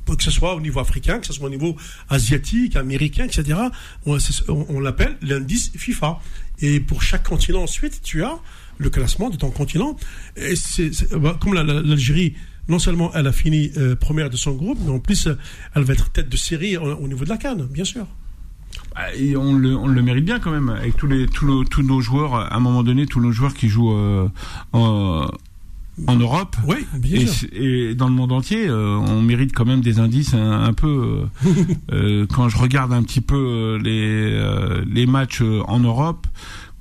Que ce soit au niveau africain, que ce soit au niveau asiatique, américain, etc. On, on l'appelle l'indice FIFA. Et pour chaque continent ensuite, tu as le classement de ton continent. Et c'est, bah, comme l'Algérie, non seulement elle a fini euh, première de son groupe, mais en plus elle va être tête de série au, niveau de la Cannes, bien sûr. Bah, et on le, on le, mérite bien quand même, avec tous, les, tous, tous, nos joueurs, à un moment donné, tous nos joueurs qui jouent euh, en Europe Oui, bien et, sûr. et dans le monde entier, euh, on mérite quand même des indices un, un peu. euh, euh, quand je regarde un petit peu euh, les euh, les matchs euh, en Europe,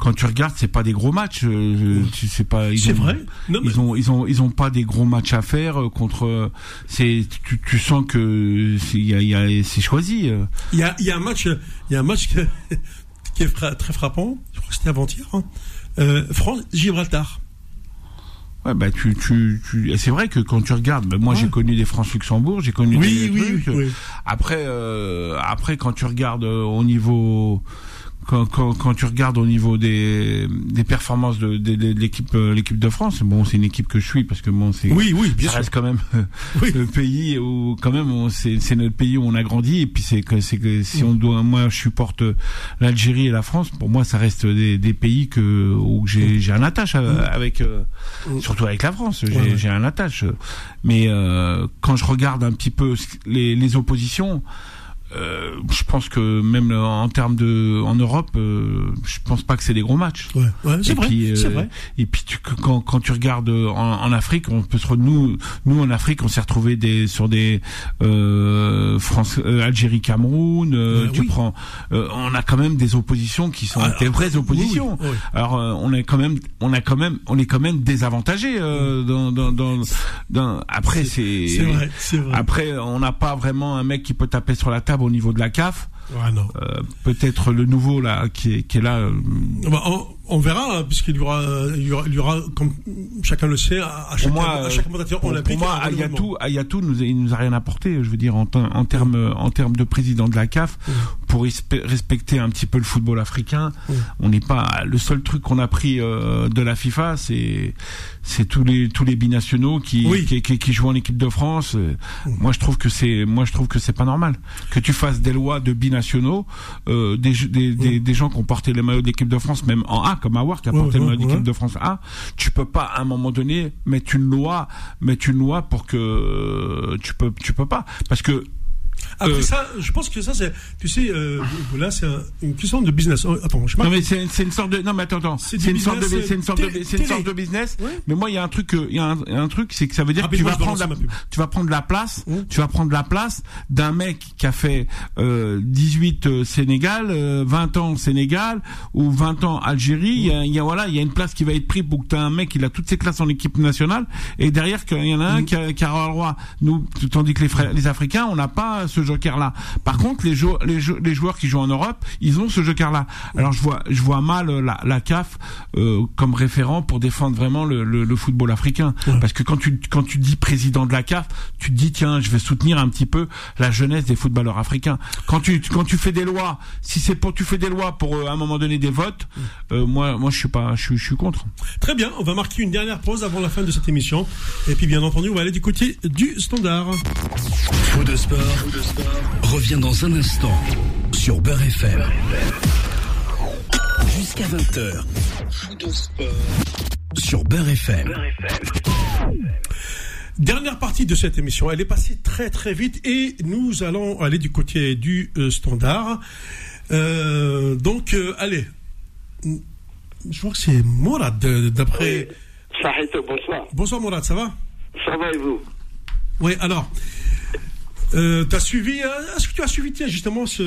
quand tu regardes, c'est pas des gros matchs. euh, sais pas. C'est vrai. Non, mais- Ils ont ils ont ils ont pas des gros matchs à faire euh, contre. euh, C'est tu, tu sens que c'est il c'est choisi. Il y a, il y a un match, il y a un match que- qui est fra- très frappant. Je crois que c'était avant-hier. Hein. Euh, France-Gibraltar. Ouais, bah tu, tu, c'est vrai que quand tu regardes, bah, moi Ouais. j'ai connu des France-Luxembourg, j'ai connu Oui, des oui, trucs. oui. Après, euh, après quand tu regardes au niveau, quand, quand, quand tu regardes au niveau des, des performances de, de, de l'équipe, euh, l'équipe de France, bon, c'est une équipe que je suis parce que bon, c'est, Oui, oui, bien ça sûr. reste quand même Oui. le pays où quand même c'est notre pays où on a grandi et puis c'est que c'est que si on doit moi je supporte l'Algérie et la France pour moi ça reste des, des pays que où j'ai j'ai un attache à- avec euh, surtout avec la France j'ai Ouais, un attache mais euh, quand je regarde un petit peu les les oppositions euh, je pense que même en termes de en Europe euh, je pense pas que c'est des gros matchs Ouais, ouais, c'est et vrai. puis, euh, vrai. Et puis tu, quand, quand tu regardes euh, en, en Afrique, on peut se nous nous en Afrique, on s'est retrouvé des sur des euh, France, euh, Algérie, Cameroun. euh, tu oui. prends, euh, on a quand même des oppositions qui sont des vraies oppositions. oui, oui. Alors euh, on est quand même, on a quand même, on est quand même désavantagé euh, dans, dans, dans, dans- Après c'est après on n'a pas vraiment un mec qui peut taper sur la table au niveau de la CAF. Euh, Peut-être le nouveau là qui est, qui est là. euh, Bah, on, on verra, hein, puisqu'il y aura, il y aura, il y aura, comme chacun le sait, à, chaque, moi, à chaque pour, olympique. pour moi. Ayatou, Ayatou nous, a- il nous a rien apporté. Je veux dire, en, te- en termes, en termes de président de la CAF, pour respe- respecter un petit peu le football africain, Mm. on n'est pas. Le seul truc qu'on a pris euh, de la FIFA, c'est, c'est tous les tous les binationaux qui Oui. qui, qui, qui jouent en équipe de France. Euh, Moi, je trouve que c'est, moi, je trouve que c'est pas normal que tu fasses des lois de binationaux, euh, des, des, des, des gens qui ont porté le maillot de l'équipe de France, même en A, comme Awar qui a Ouais, porté le ouais, l'équipe ouais. de France A. Tu peux pas à un moment donné mettre une loi, mettre une loi pour que tu peux, tu peux pas, parce que Après euh, ça, je pense que ça, c'est, tu sais, euh, là, c'est un- une question de business. Oh, attends, je sais pas. Non mais c'est c'est une sorte de non mais attends attends C'est une sorte de c'est une sorte de c'est une sorte de business Ouais. mais moi il y a un truc euh, il y a un, y truc c'est que ça veut dire que tu vas prendre la tu vas prendre la place Mmh. tu vas prendre la place d'un mec qui a fait euh, 18 euh, Sénégal euh, 20 ans Sénégal ou 20 ans Algérie il y a, il y a voilà il y a une place qui va être prise pour que tu as un mec il a toutes ses classes en équipe nationale et derrière qu'il y en a Mmh. un qui a, qui a le droit nous tandis que les les Africains on n'a pas ce joker là par contre les jou- les, jou- les joueurs qui jouent en Europe ils ont ce joker là alors je vois je vois mal euh, la, la CAF euh, comme référent pour défendre vraiment le, le, le football africain. Parce que quand tu quand tu dis président de la CAF tu te dis tiens je vais soutenir un petit peu la jeunesse des footballeurs africains. Quand tu quand tu fais des lois si c'est pour tu fais des lois pour euh, à un moment donné des votes euh, moi moi je suis pas je suis je suis contre. Très bien, on va marquer une dernière pause avant la fin de cette émission. Et puis, bien entendu, on va aller du côté du standard. Faux de sport, revient dans un instant sur Beurre FM. Jusqu'à 20h. Faux de sport sur Beurre FM. Dernière partie de cette émission, elle est passée très très vite et nous allons aller du côté du euh, standard. Euh, donc, euh, allez, je vois que c'est Mourad d'après. Bonsoir. Bonsoir Mourad, ça va? Ça va et vous? Oui, alors, euh, t'as suivi, euh, est-ce que tu as suivi tiens, justement ce,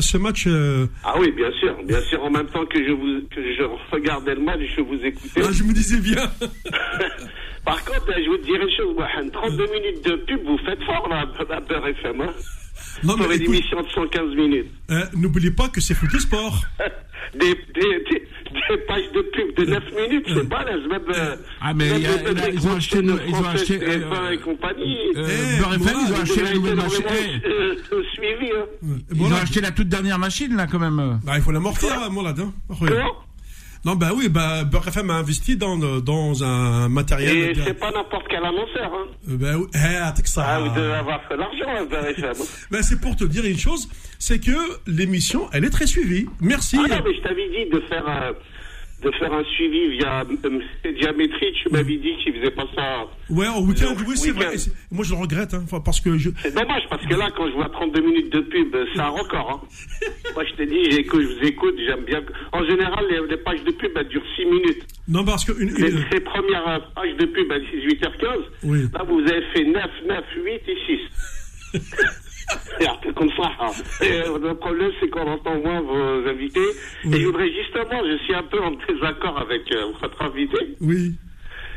ce match euh, Ah oui, bien sûr, bien sûr. En même temps que je vous que je regardais le match, je vous écoutais. ah, Je me disais bien. Par contre, je vous dire une chose, Mohamed, 32 minutes de pub, vous faites fort là, à Beurre FM. Hein Non, Pour mais une écoute, émission de 115 minutes. euh, n'oubliez pas que c'est foot et sport. Des, des, des, des pages de pub de 9 minutes, c'est pas là. Euh, Ah, mais y a- ils ont acheté une- ils ont acheté, euh, TF1 et compagnie. euh, Eh, ils ont acheté la nouvelle machine euh, suivi. Hein. ils ont acheté la toute dernière machine là quand même Bah, il faut l'amortir, hein, Mourad. Hein. Regarde. Comment? Non, bah oui, bah, Beurre FM a investi dans, dans un matériel. Et c'est pas n'importe quel annonceur. Hein. Bah oui, eh, ça. Ah, vous devez avoir fait l'argent, Beurre FM. Ben, c'est pour te dire une chose, c'est que l'émission, elle est très suivie. Merci. Ah non, mais je t'avais dit de faire, euh, de faire un suivi via euh, Diamétrie. Tu m'avais dit qu'il faisait pas ça. Ouais, au week-end, oui, c'est week-end. vrai. Moi, je le regrette, hein, parce que je. C'est dommage parce que là, quand je vois 32 minutes de pub, euh, c'est un record. Hein. Moi, je te dis, je vous écoute, j'aime bien. En général, les, les pages de pub, elles durent 6 minutes. Non, parce que une, une- les premières euh, pages de pub à 18h15, Oui. là, vous avez fait 9, 9, 8 et 6. Peu comme ça. hein. Et, euh, le problème, c'est qu'on entend moins vos invités. Oui. Et je voudrais justement, je suis un peu en désaccord avec euh, votre invité. oui.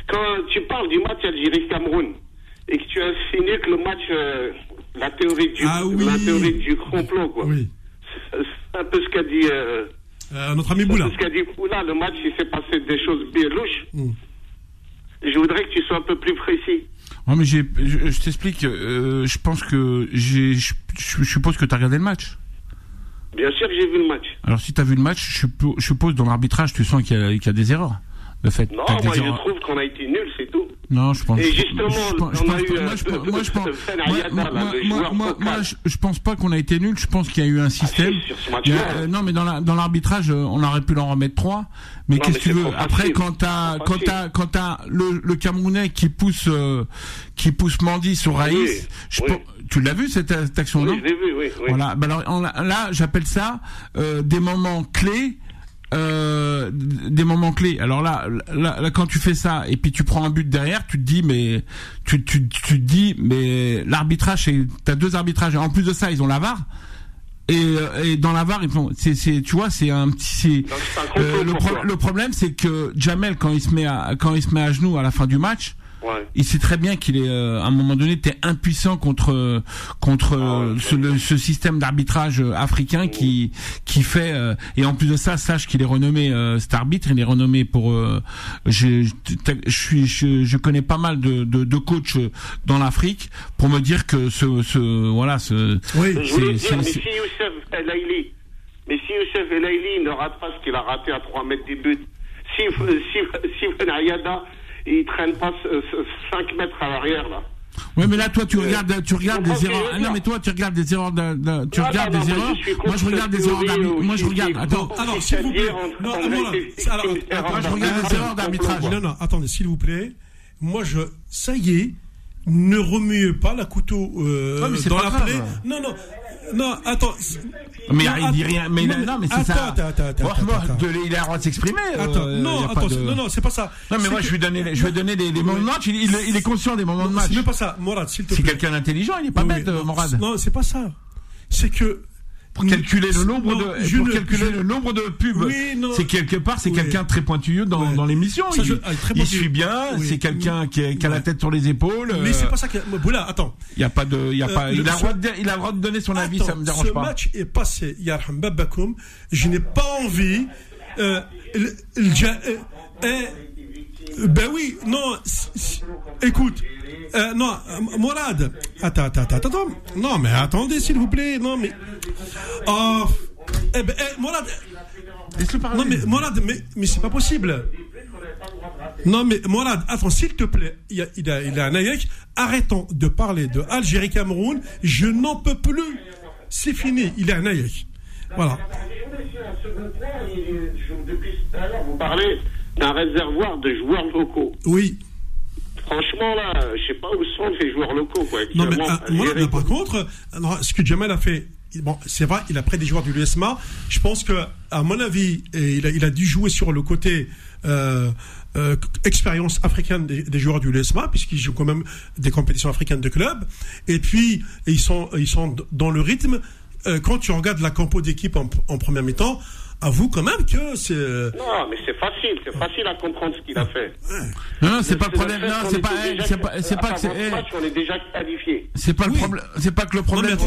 Quand tu parles du match Algérie-Cameroun et que tu insinues que le match, euh, la théorie du, Ah oui. la théorie du complot, quoi. Oui. C'est un peu ce qu'a dit, notre ami c'est Boula. ce qu'a dit Poula. Le match, il s'est passé des choses bien louches. Mm. Je voudrais que tu sois un peu plus précis. Non, mais j'ai, je, je t'explique. euh, je pense que j'ai, je, je suppose que tu as regardé le match. Bien sûr que j'ai vu le match. Alors si tu as vu le match, je, suppo- je suppose dans l'arbitrage, tu sens qu'il y, a- qu'il y a des erreurs. Le fait. Non, moi, je trouve qu'on a été nuls, c'est tout. Non, je pense. Et justement, on a eu, moi, je pense- moi, je pense- pas qu'on a été nul. Je pense qu'il y a eu un système. si, sur ce Il y match-là. a- euh, non, mais dans la, dans l'arbitrage, euh, on aurait pu leur remettre trois. Mais qu'est-ce que tu veux Après, quand t'as, quand t'as, quand t'as le, le Camerounais qui pousse, euh, qui pousse Mandy sur Raïs, Oui, je oui. pense- tu l'as vu cette, cette action Oui, non je l'ai vu, oui. Voilà. Bah alors, on là, j'appelle ça euh, des moments clés. Euh, des moments clés. Alors là, là, là, quand tu fais ça et puis tu prends un but derrière, tu te dis mais tu tu tu te dis mais l'arbitrage, t'as deux arbitrages. En plus de ça, ils ont la VAR. Et, euh, et dans la VAR, ils font, c'est, c'est, tu vois, c'est un petit, euh, le, pro- le problème, c'est que Jamel, quand il se met à, quand il se met à genoux à la fin du match, Ouais. il sait très bien qu'il est euh, à un moment donné t'es impuissant contre contre euh, ouais, ce, le- ce système d'arbitrage euh, africain qui qui fait euh, et en plus de ça sache qu'il est renommé euh, cet arbitre il est renommé pour euh, je je je suis je, je connais pas mal de de, de coachs euh, dans l'Afrique pour me dire que ce ce voilà ce Oui. Je voulais c'est- dire, mais c'est- si Youssef El Aili, mais si Youssef El Aili ne rate pas ce qu'il a raté à 3 mètres des buts, si, si, si Ben Ayada, il traîne pas 5 mètres à l'arrière, là. Ouais, mais là, toi, tu regardes, tu regardes des erreurs. Ah, non, mais toi, tu regardes des erreurs. de- de- tu Non, regardes non, des non, moi, erreurs. Moi, je regarde des erreurs d'arbitrage. Moi, je regarde. Attends. Alors, s'il vous plaît. Non, on- ah, on voilà. a été C'est- alors, victime attends, d'erreurs je regarde les erreurs d'arbitrage. Non, non, attendez, s'il vous plaît. Moi, je. Ça y est, ne remuez pas la couteau euh, Non, mais c'est dans pas la grave. plaie. Non, non. Non, attends. Mais Non, il dit rien. Mais non, non, mais c'est ça. attends, attends, attends, de- il a le droit de s'exprimer. euh, Attends, non, attends, de- non, non, c'est pas ça. Non, mais C'est moi, que- je vais donner, je vais donner les moments de match. Il, il, il est conscient des moments de match. C'est pas ça, Morad, s'il te C'est plaît. quelqu'un d'intelligent. Il est pas Oui, bête, oui, euh, Morad. Non, c'est pas ça. C'est que. Pour calculer le nombre Non, de, pour ne- calculer le nombre de pubs. Oui. C'est quelque part, c'est Oui. quelqu'un très pointilleux dans, Ouais. dans l'émission. Il, je- ah, très il suit bien. Oui. C'est quelqu'un qui, a- qui a la tête sur les épaules. Mais euh, c'est pas ça que. Boula, attends. Il y a pas de, il y a Euh, pas, il a droit ce- de, il a le droit de donner son avis, Attends, ça me dérange ce pas. match est passé, Yarham Babakoum. Je n'ai pas envie. Euh, le- le euh, euh, ben oui, non. Écoute. Euh, non, euh, Morad. Attends, attends, attends, attends. Non, mais attendez, s'il vous plaît. Non, mais. Oh. Eh ben, eh, Morad. Laisse-le parler. Non, mais Morad, mais, mais c'est pas possible. Non, mais Morad, attends, s'il te plaît, il, y a, il, a, il a un aïek. Arrêtons de parler de Algérie-Cameroun. Je n'en peux plus. C'est fini, il a un aïek. Voilà. Depuis tout à l'heure, vous parlez d'un réservoir de joueurs locaux. Oui. Franchement, là, je sais pas où sont les joueurs locaux, quoi. Non, mais euh, mais par contre, euh, ce que Jamal a fait, bon, c'est vrai, il a pris des joueurs du l'USMA. Je pense que, à mon avis, il, a, il a dû jouer sur le côté euh, euh, expérience africaine des, des joueurs du l'USMA, puisqu'ils jouent quand même des compétitions africaines de club. Et puis, ils sont, ils sont dans le rythme. Euh, quand tu regardes la compo d'équipe en, en première mi-temps, avoue quand même que c'est. euh, Non, mais c'est facile, c'est facile à comprendre ce qu'il a fait. Non, non, c'est pas le problème. Non, c'est pas, c'est pas, c'est pas que c'est, on est déjà qualifié. c'est pas le problème, c'est pas que le problème.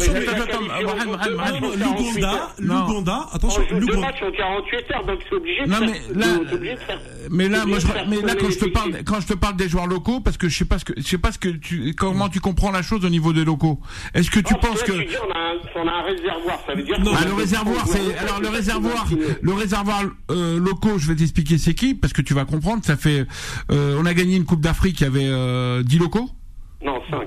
L'Ouganda, Non. l'Ouganda, On attention, deux matchs en 48 heures, donc c'est obligé de Non faire- mais là, mais là, moi, mais là, quand je te parle, quand je te parle des joueurs locaux, parce que je sais pas ce que, je sais pas ce que tu, comment tu comprends la chose au niveau des locaux. Est-ce que tu penses que, on a, un, réservoir, ça veut dire ah, a le réservoir, c'est alors le réservoir. Le réservoir euh, locaux. Je vais t'expliquer c'est qui, parce que tu vas comprendre. Ça fait, euh, on a gagné une Coupe d'Afrique. Il y avait euh, 10 locaux? Non, 5, 5.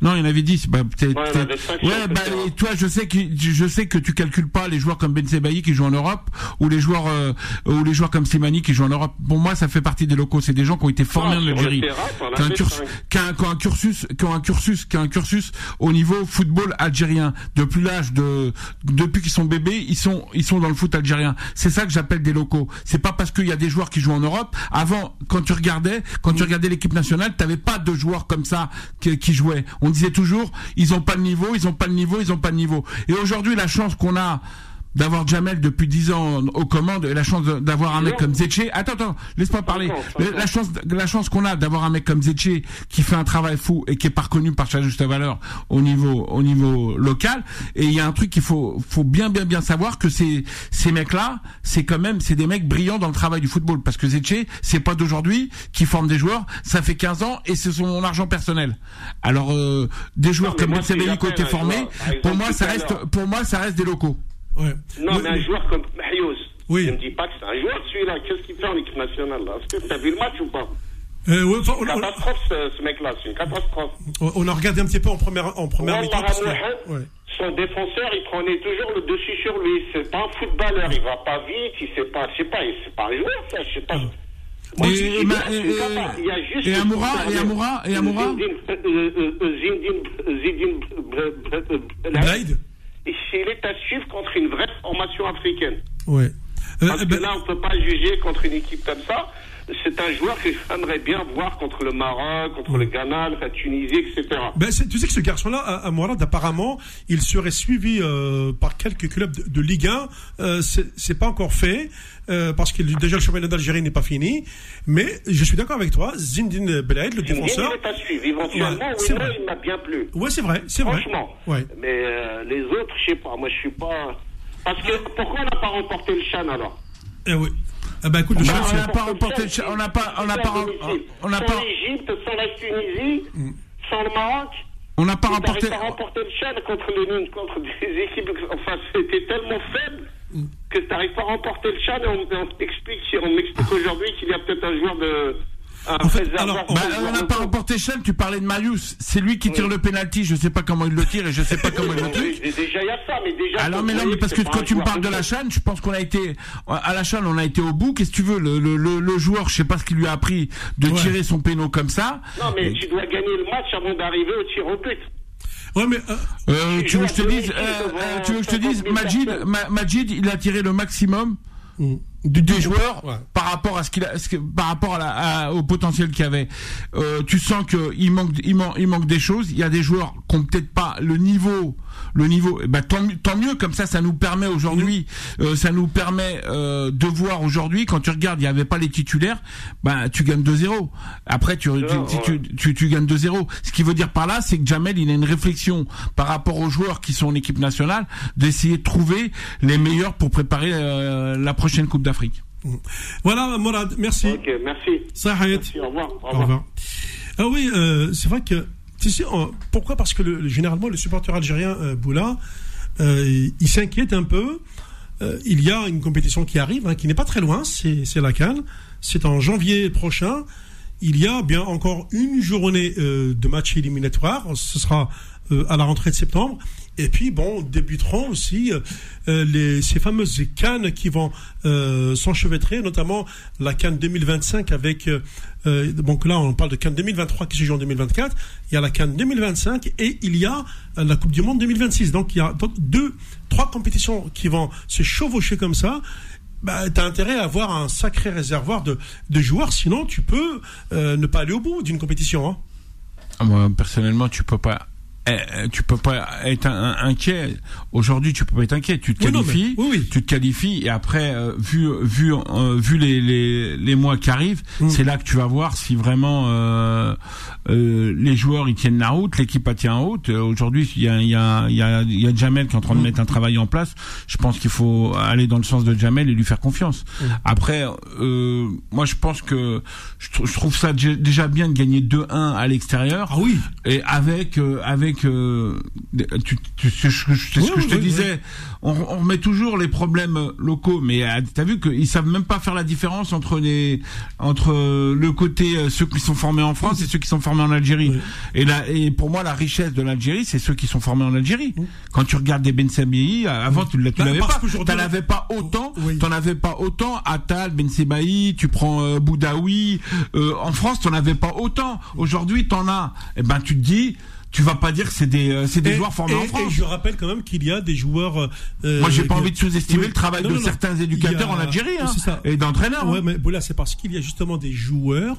Non, il y en avait 10. Bah, Ouais, avait ouais, bah, et toi, je sais que je sais que tu calcules pas les joueurs comme Ben Sebaï qui jouent en Europe ou les joueurs euh, ou les joueurs comme Slimani qui jouent en Europe. Pour moi, ça fait partie des locaux. C'est des gens qui ont été formés en Algérie, qui ont un avais curs- cinq. qui ont un- qui ont un cursus, qui ont un cursus, qui ont un cursus au niveau football algérien. Depuis l'âge de, depuis qu'ils sont bébés, ils sont, ils sont dans le foot algérien. C'est ça que j'appelle des locaux. C'est pas parce qu'il y a des joueurs qui jouent en Europe. Avant, quand tu regardais, quand tu regardais l'équipe nationale, t'avais pas de joueurs comme ça qui, qui jouaient. On disait toujours, ils ont pas le niveau, ils ont pas le niveau, ils ont pas le niveau. Et aujourd'hui, la chance qu'on a d'avoir Jamel depuis 10 ans aux commandes et la chance d'avoir un mec comme Zetché. Attends, attends, laisse-moi parler. La- chance, la chance qu'on a d'avoir un mec comme Zetché qui fait un travail fou et qui est pas reconnu par sa juste valeur au niveau, au niveau local. Et il y a un truc qu'il faut, faut bien, bien, bien savoir que ces, ces mecs-là, c'est quand même, c'est des mecs brillants dans le travail du football. Parce que Zetché, c'est pas d'aujourd'hui qui forme des joueurs. Ça fait 15 ans et c'est son argent personnel. Alors, euh, des joueurs comme formés, joueur, par pour moi, ça reste, pour moi, ça reste des locaux. Ouais. Non, Le- mais un le- joueur comme Mahios, Oui. je ne dis pas que c'est un joueur celui-là. Qu'est-ce qu'il fait en équipe nationale là? Est-ce que tu as vu le match ou pas? Euh, ouais, enfin, on, on- Catastrophe ce, ce mec-là, c'est une catastrophe. on- a regardé un petit peu en première, en première mi-temps. ouais. Son défenseur, il prenait toujours le dessus sur lui. C'est pas un footballeur, il va pas vite, il sait pas, je sais pas, c'est pas un joueur ça, je sais pas. Moi, Et- je et il et- y a juste et Amoura, et Amoura, et Amoura Zindine, euh, euh, euh, Blade Est à suivre contre une vraie formation africaine. Ouais. Euh, Parce que ben, là, on peut pas juger contre une équipe comme ça. C'est un joueur que j'aimerais bien voir contre le Maroc, contre le Ghana, la Tunisie, etc. ben, tu sais que ce garçon-là, à, à Mourad, apparemment, il serait suivi euh, par quelques clubs de, de Ligue 1. Euh, c'est pas encore fait euh, parce que déjà le championnat d'Algérie n'est pas fini. Mais je suis d'accord avec toi, Zindine Belaid, le défenseur. il à suivre. Éventuellement, Ouais, oui, c'est non, vrai. il m'a bien plu. Ouais, c'est vrai, c'est vrai. Franchement. Ouais. Mais euh, les autres, je sais pas. Moi, je suis pas. Parce que pourquoi on n'a pas remporté le Chan alors? Eh oui. Écoute, le Bah, chef, on n'a pas remporté le on n'a pas, on n'a pas, on n'a sans pas, l'Égypte, sans la Tunisie, Mm. sans le Maroc. on n'a pas remporté. remporter le Chan contre, le, contre des équipes. Enfin, c'était tellement faible Mm. que tu n'arrives pas à remporter le Chan. Et on, on t'explique, on m'explique aujourd'hui qu'il y a peut-être un joueur de. Un En fait, réservoir alors, de Bah, on n'a pas remporté Chen, tu parlais de Marius. C'est lui qui tire le penalty. Je sais pas comment il le tire et je sais pas comment il le oui, Déjà, il y a ça, mais déjà. Alors mais non, mais parce que quand tu me parles de la chaîne, je pense qu'on a été à la chaîne, on a été au bout. Qu'est-ce que tu veux? Le, le, le, le joueur, je sais pas ce qu'il lui a appris de Ouais. tirer son péno comme ça. Non, mais tu dois gagner le match avant d'arriver au tir au but. Ouais, mais euh, Euh, tu veux que je te dise, euh, euh, tu veux que je te 50 dise, 000 Majid, Majid, il a tiré le maximum? Mm. du- des joueurs Ouais. par rapport à ce qu'il a, ce que- par rapport à la, à- au potentiel qu'il y avait. Euh, tu sens que il manque, il manque, il manque des choses. Il y a des joueurs qui ont peut-être pas le niveau, le niveau. ben tant, mieux- tant mieux. Comme ça, ça nous permet aujourd'hui, euh, ça nous permet euh, de voir aujourd'hui. Quand tu regardes, il y avait pas les titulaires. Ben tu gagnes 2-0. Après, tu, tu, tu, tu, tu, tu gagnes 2-0. Ce qui veut dire par là, c'est que Jamel, il a une réflexion par rapport aux joueurs qui sont en équipe nationale, d'essayer de trouver les meilleurs pour préparer euh, la prochaine Coupe d'Afrique. voilà, Mourad, merci. Ok, merci. Sahet. Merci, au revoir. Au Au revoir. revoir. Ah oui, euh, c'est vrai que. Tu sais, pourquoi? Parce que le- généralement, le supporter algérien euh, Boula, euh, il s'inquiète un peu. Euh, il y a une compétition qui arrive, hein, qui n'est pas très loin, c'est la Cannes. C'est en janvier prochain. Il y a bien encore une journée euh, de match éliminatoire. Ce sera euh, à la rentrée de septembre. Et puis, bon, débuteront aussi euh, euh, les, ces fameuses cannes qui vont euh, s'enchevêtrer, notamment la canne 2025 avec, euh, donc là on parle de canne 2023 qui se joue en 2024, il y a la canne 2025 et il y a la Coupe du Monde 2026. Donc il y a deux, trois compétitions qui vont se chevaucher comme ça. Bah, tu as intérêt à avoir un sacré réservoir de, joueurs, sinon tu peux ne pas aller au bout d'une compétition. Hein. Ah, Moi, personnellement, tu peux pas. Eh, Tu peux pas être inquiet. Aujourd'hui, tu peux pas être inquiet. Tu te Oui, non, mais- qualifies, oui, oui. tu te qualifies, et après, euh, vu vu euh, vu les, les les mois qui arrivent, Mm. c'est là que tu vas voir si vraiment euh, les joueurs ils tiennent la route, l'équipe elle tient. Euh, Aujourd'hui, il y a il y a il y a y a Jamel qui est en train de mettre un travail en place. Je pense qu'il faut aller dans le sens de Jamel et lui faire confiance. Après, euh, moi, je pense que je, tr- je trouve ça dé- déjà bien de gagner 2-1 à l'extérieur Ah oui. et avec avec avec, euh, tu, tu, c'est ce que je, ce que je te disais, on, on, remet toujours les problèmes locaux, mais euh, t'as vu qu'ils savent même pas faire la différence entre les, entre le côté euh, ceux qui sont formés en France et ceux qui sont formés en Algérie. Et là, et pour moi, la richesse de l'Algérie, c'est ceux qui sont formés en Algérie. Quand tu regardes des Ben avant tu, bah, l'avais pas, t'en avais pas autant, t'en avais pas autant. Atal, Ben Sebaï, tu prends euh, Boudaoui, en France, t'en avais pas autant. Aujourd'hui, t'en as. Et eh ben, tu te dis, tu vas pas dire que c'est des euh, c'est des joueurs formés en France. Et je rappelle quand même qu'il y a des joueurs. Euh, Moi, j'ai pas envie de sous-estimer le travail de certains éducateurs en Algérie hein, et d'entraîneurs. Ouais, hein. mais voilà, c'est parce qu'il y a justement des joueurs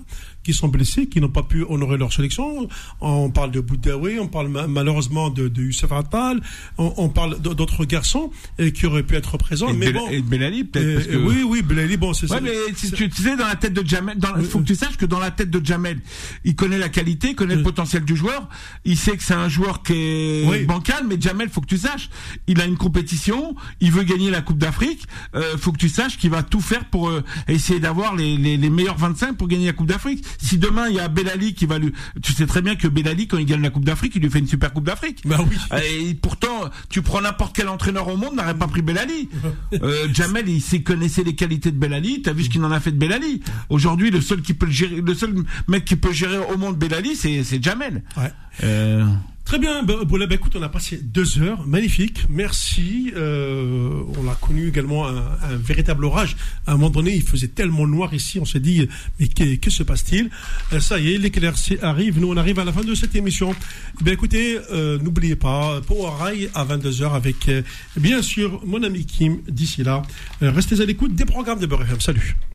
qui sont blessés, qui n'ont pas pu honorer leur sélection. On parle de Boudaoui, on parle malheureusement de, de Youssef Attal, on, parle d'autres garçons euh, qui auraient pu être présents. Et mais bon, et Belali peut-être. Oui, oui, Belali, bon, c'est ouais, ça. mais tu, tu, sais, dans la tête de Jamel, il faut que tu saches que dans la tête de Jamel, il connaît la qualité, il connaît le potentiel du joueur, il sait que c'est un joueur qui est bancal, mais Jamel, faut que tu saches, il a une compétition, il veut gagner la Coupe d'Afrique, euh, faut que tu saches qu'il va tout faire pour euh, essayer d'avoir les, les, les meilleurs 25 pour gagner la Coupe d'Afrique. Si demain il y a Belali qui va lui, tu sais très bien que Belali quand il gagne la Coupe d'Afrique, il lui fait une super Coupe d'Afrique. Bah oui. Et pourtant, tu prends n'importe quel entraîneur au monde n'aurait pas pris Belali. euh, Jamel, il sait connaissait les qualités de Belali. T'as vu ce qu'il en a fait de Belali. Aujourd'hui, le seul qui peut le gérer, le seul mec qui peut gérer au monde Belali, c'est c'est Jamel. Ouais. Euh... Très bien, bah, bah, écoute, on a passé deux heures, magnifique, merci. Euh, on a connu également un, véritable orage. À un moment donné, il faisait tellement noir ici, on s'est dit, mais que, que se passe-t-il? Euh, Ça y est, l'éclaircie arrive, nous on arrive à la fin de cette émission. Bien écoutez, euh, n'oubliez pas, Power Rail à 22h avec, bien sûr, mon ami Kim, d'ici là. restez à l'écoute des programmes de Beurre Salut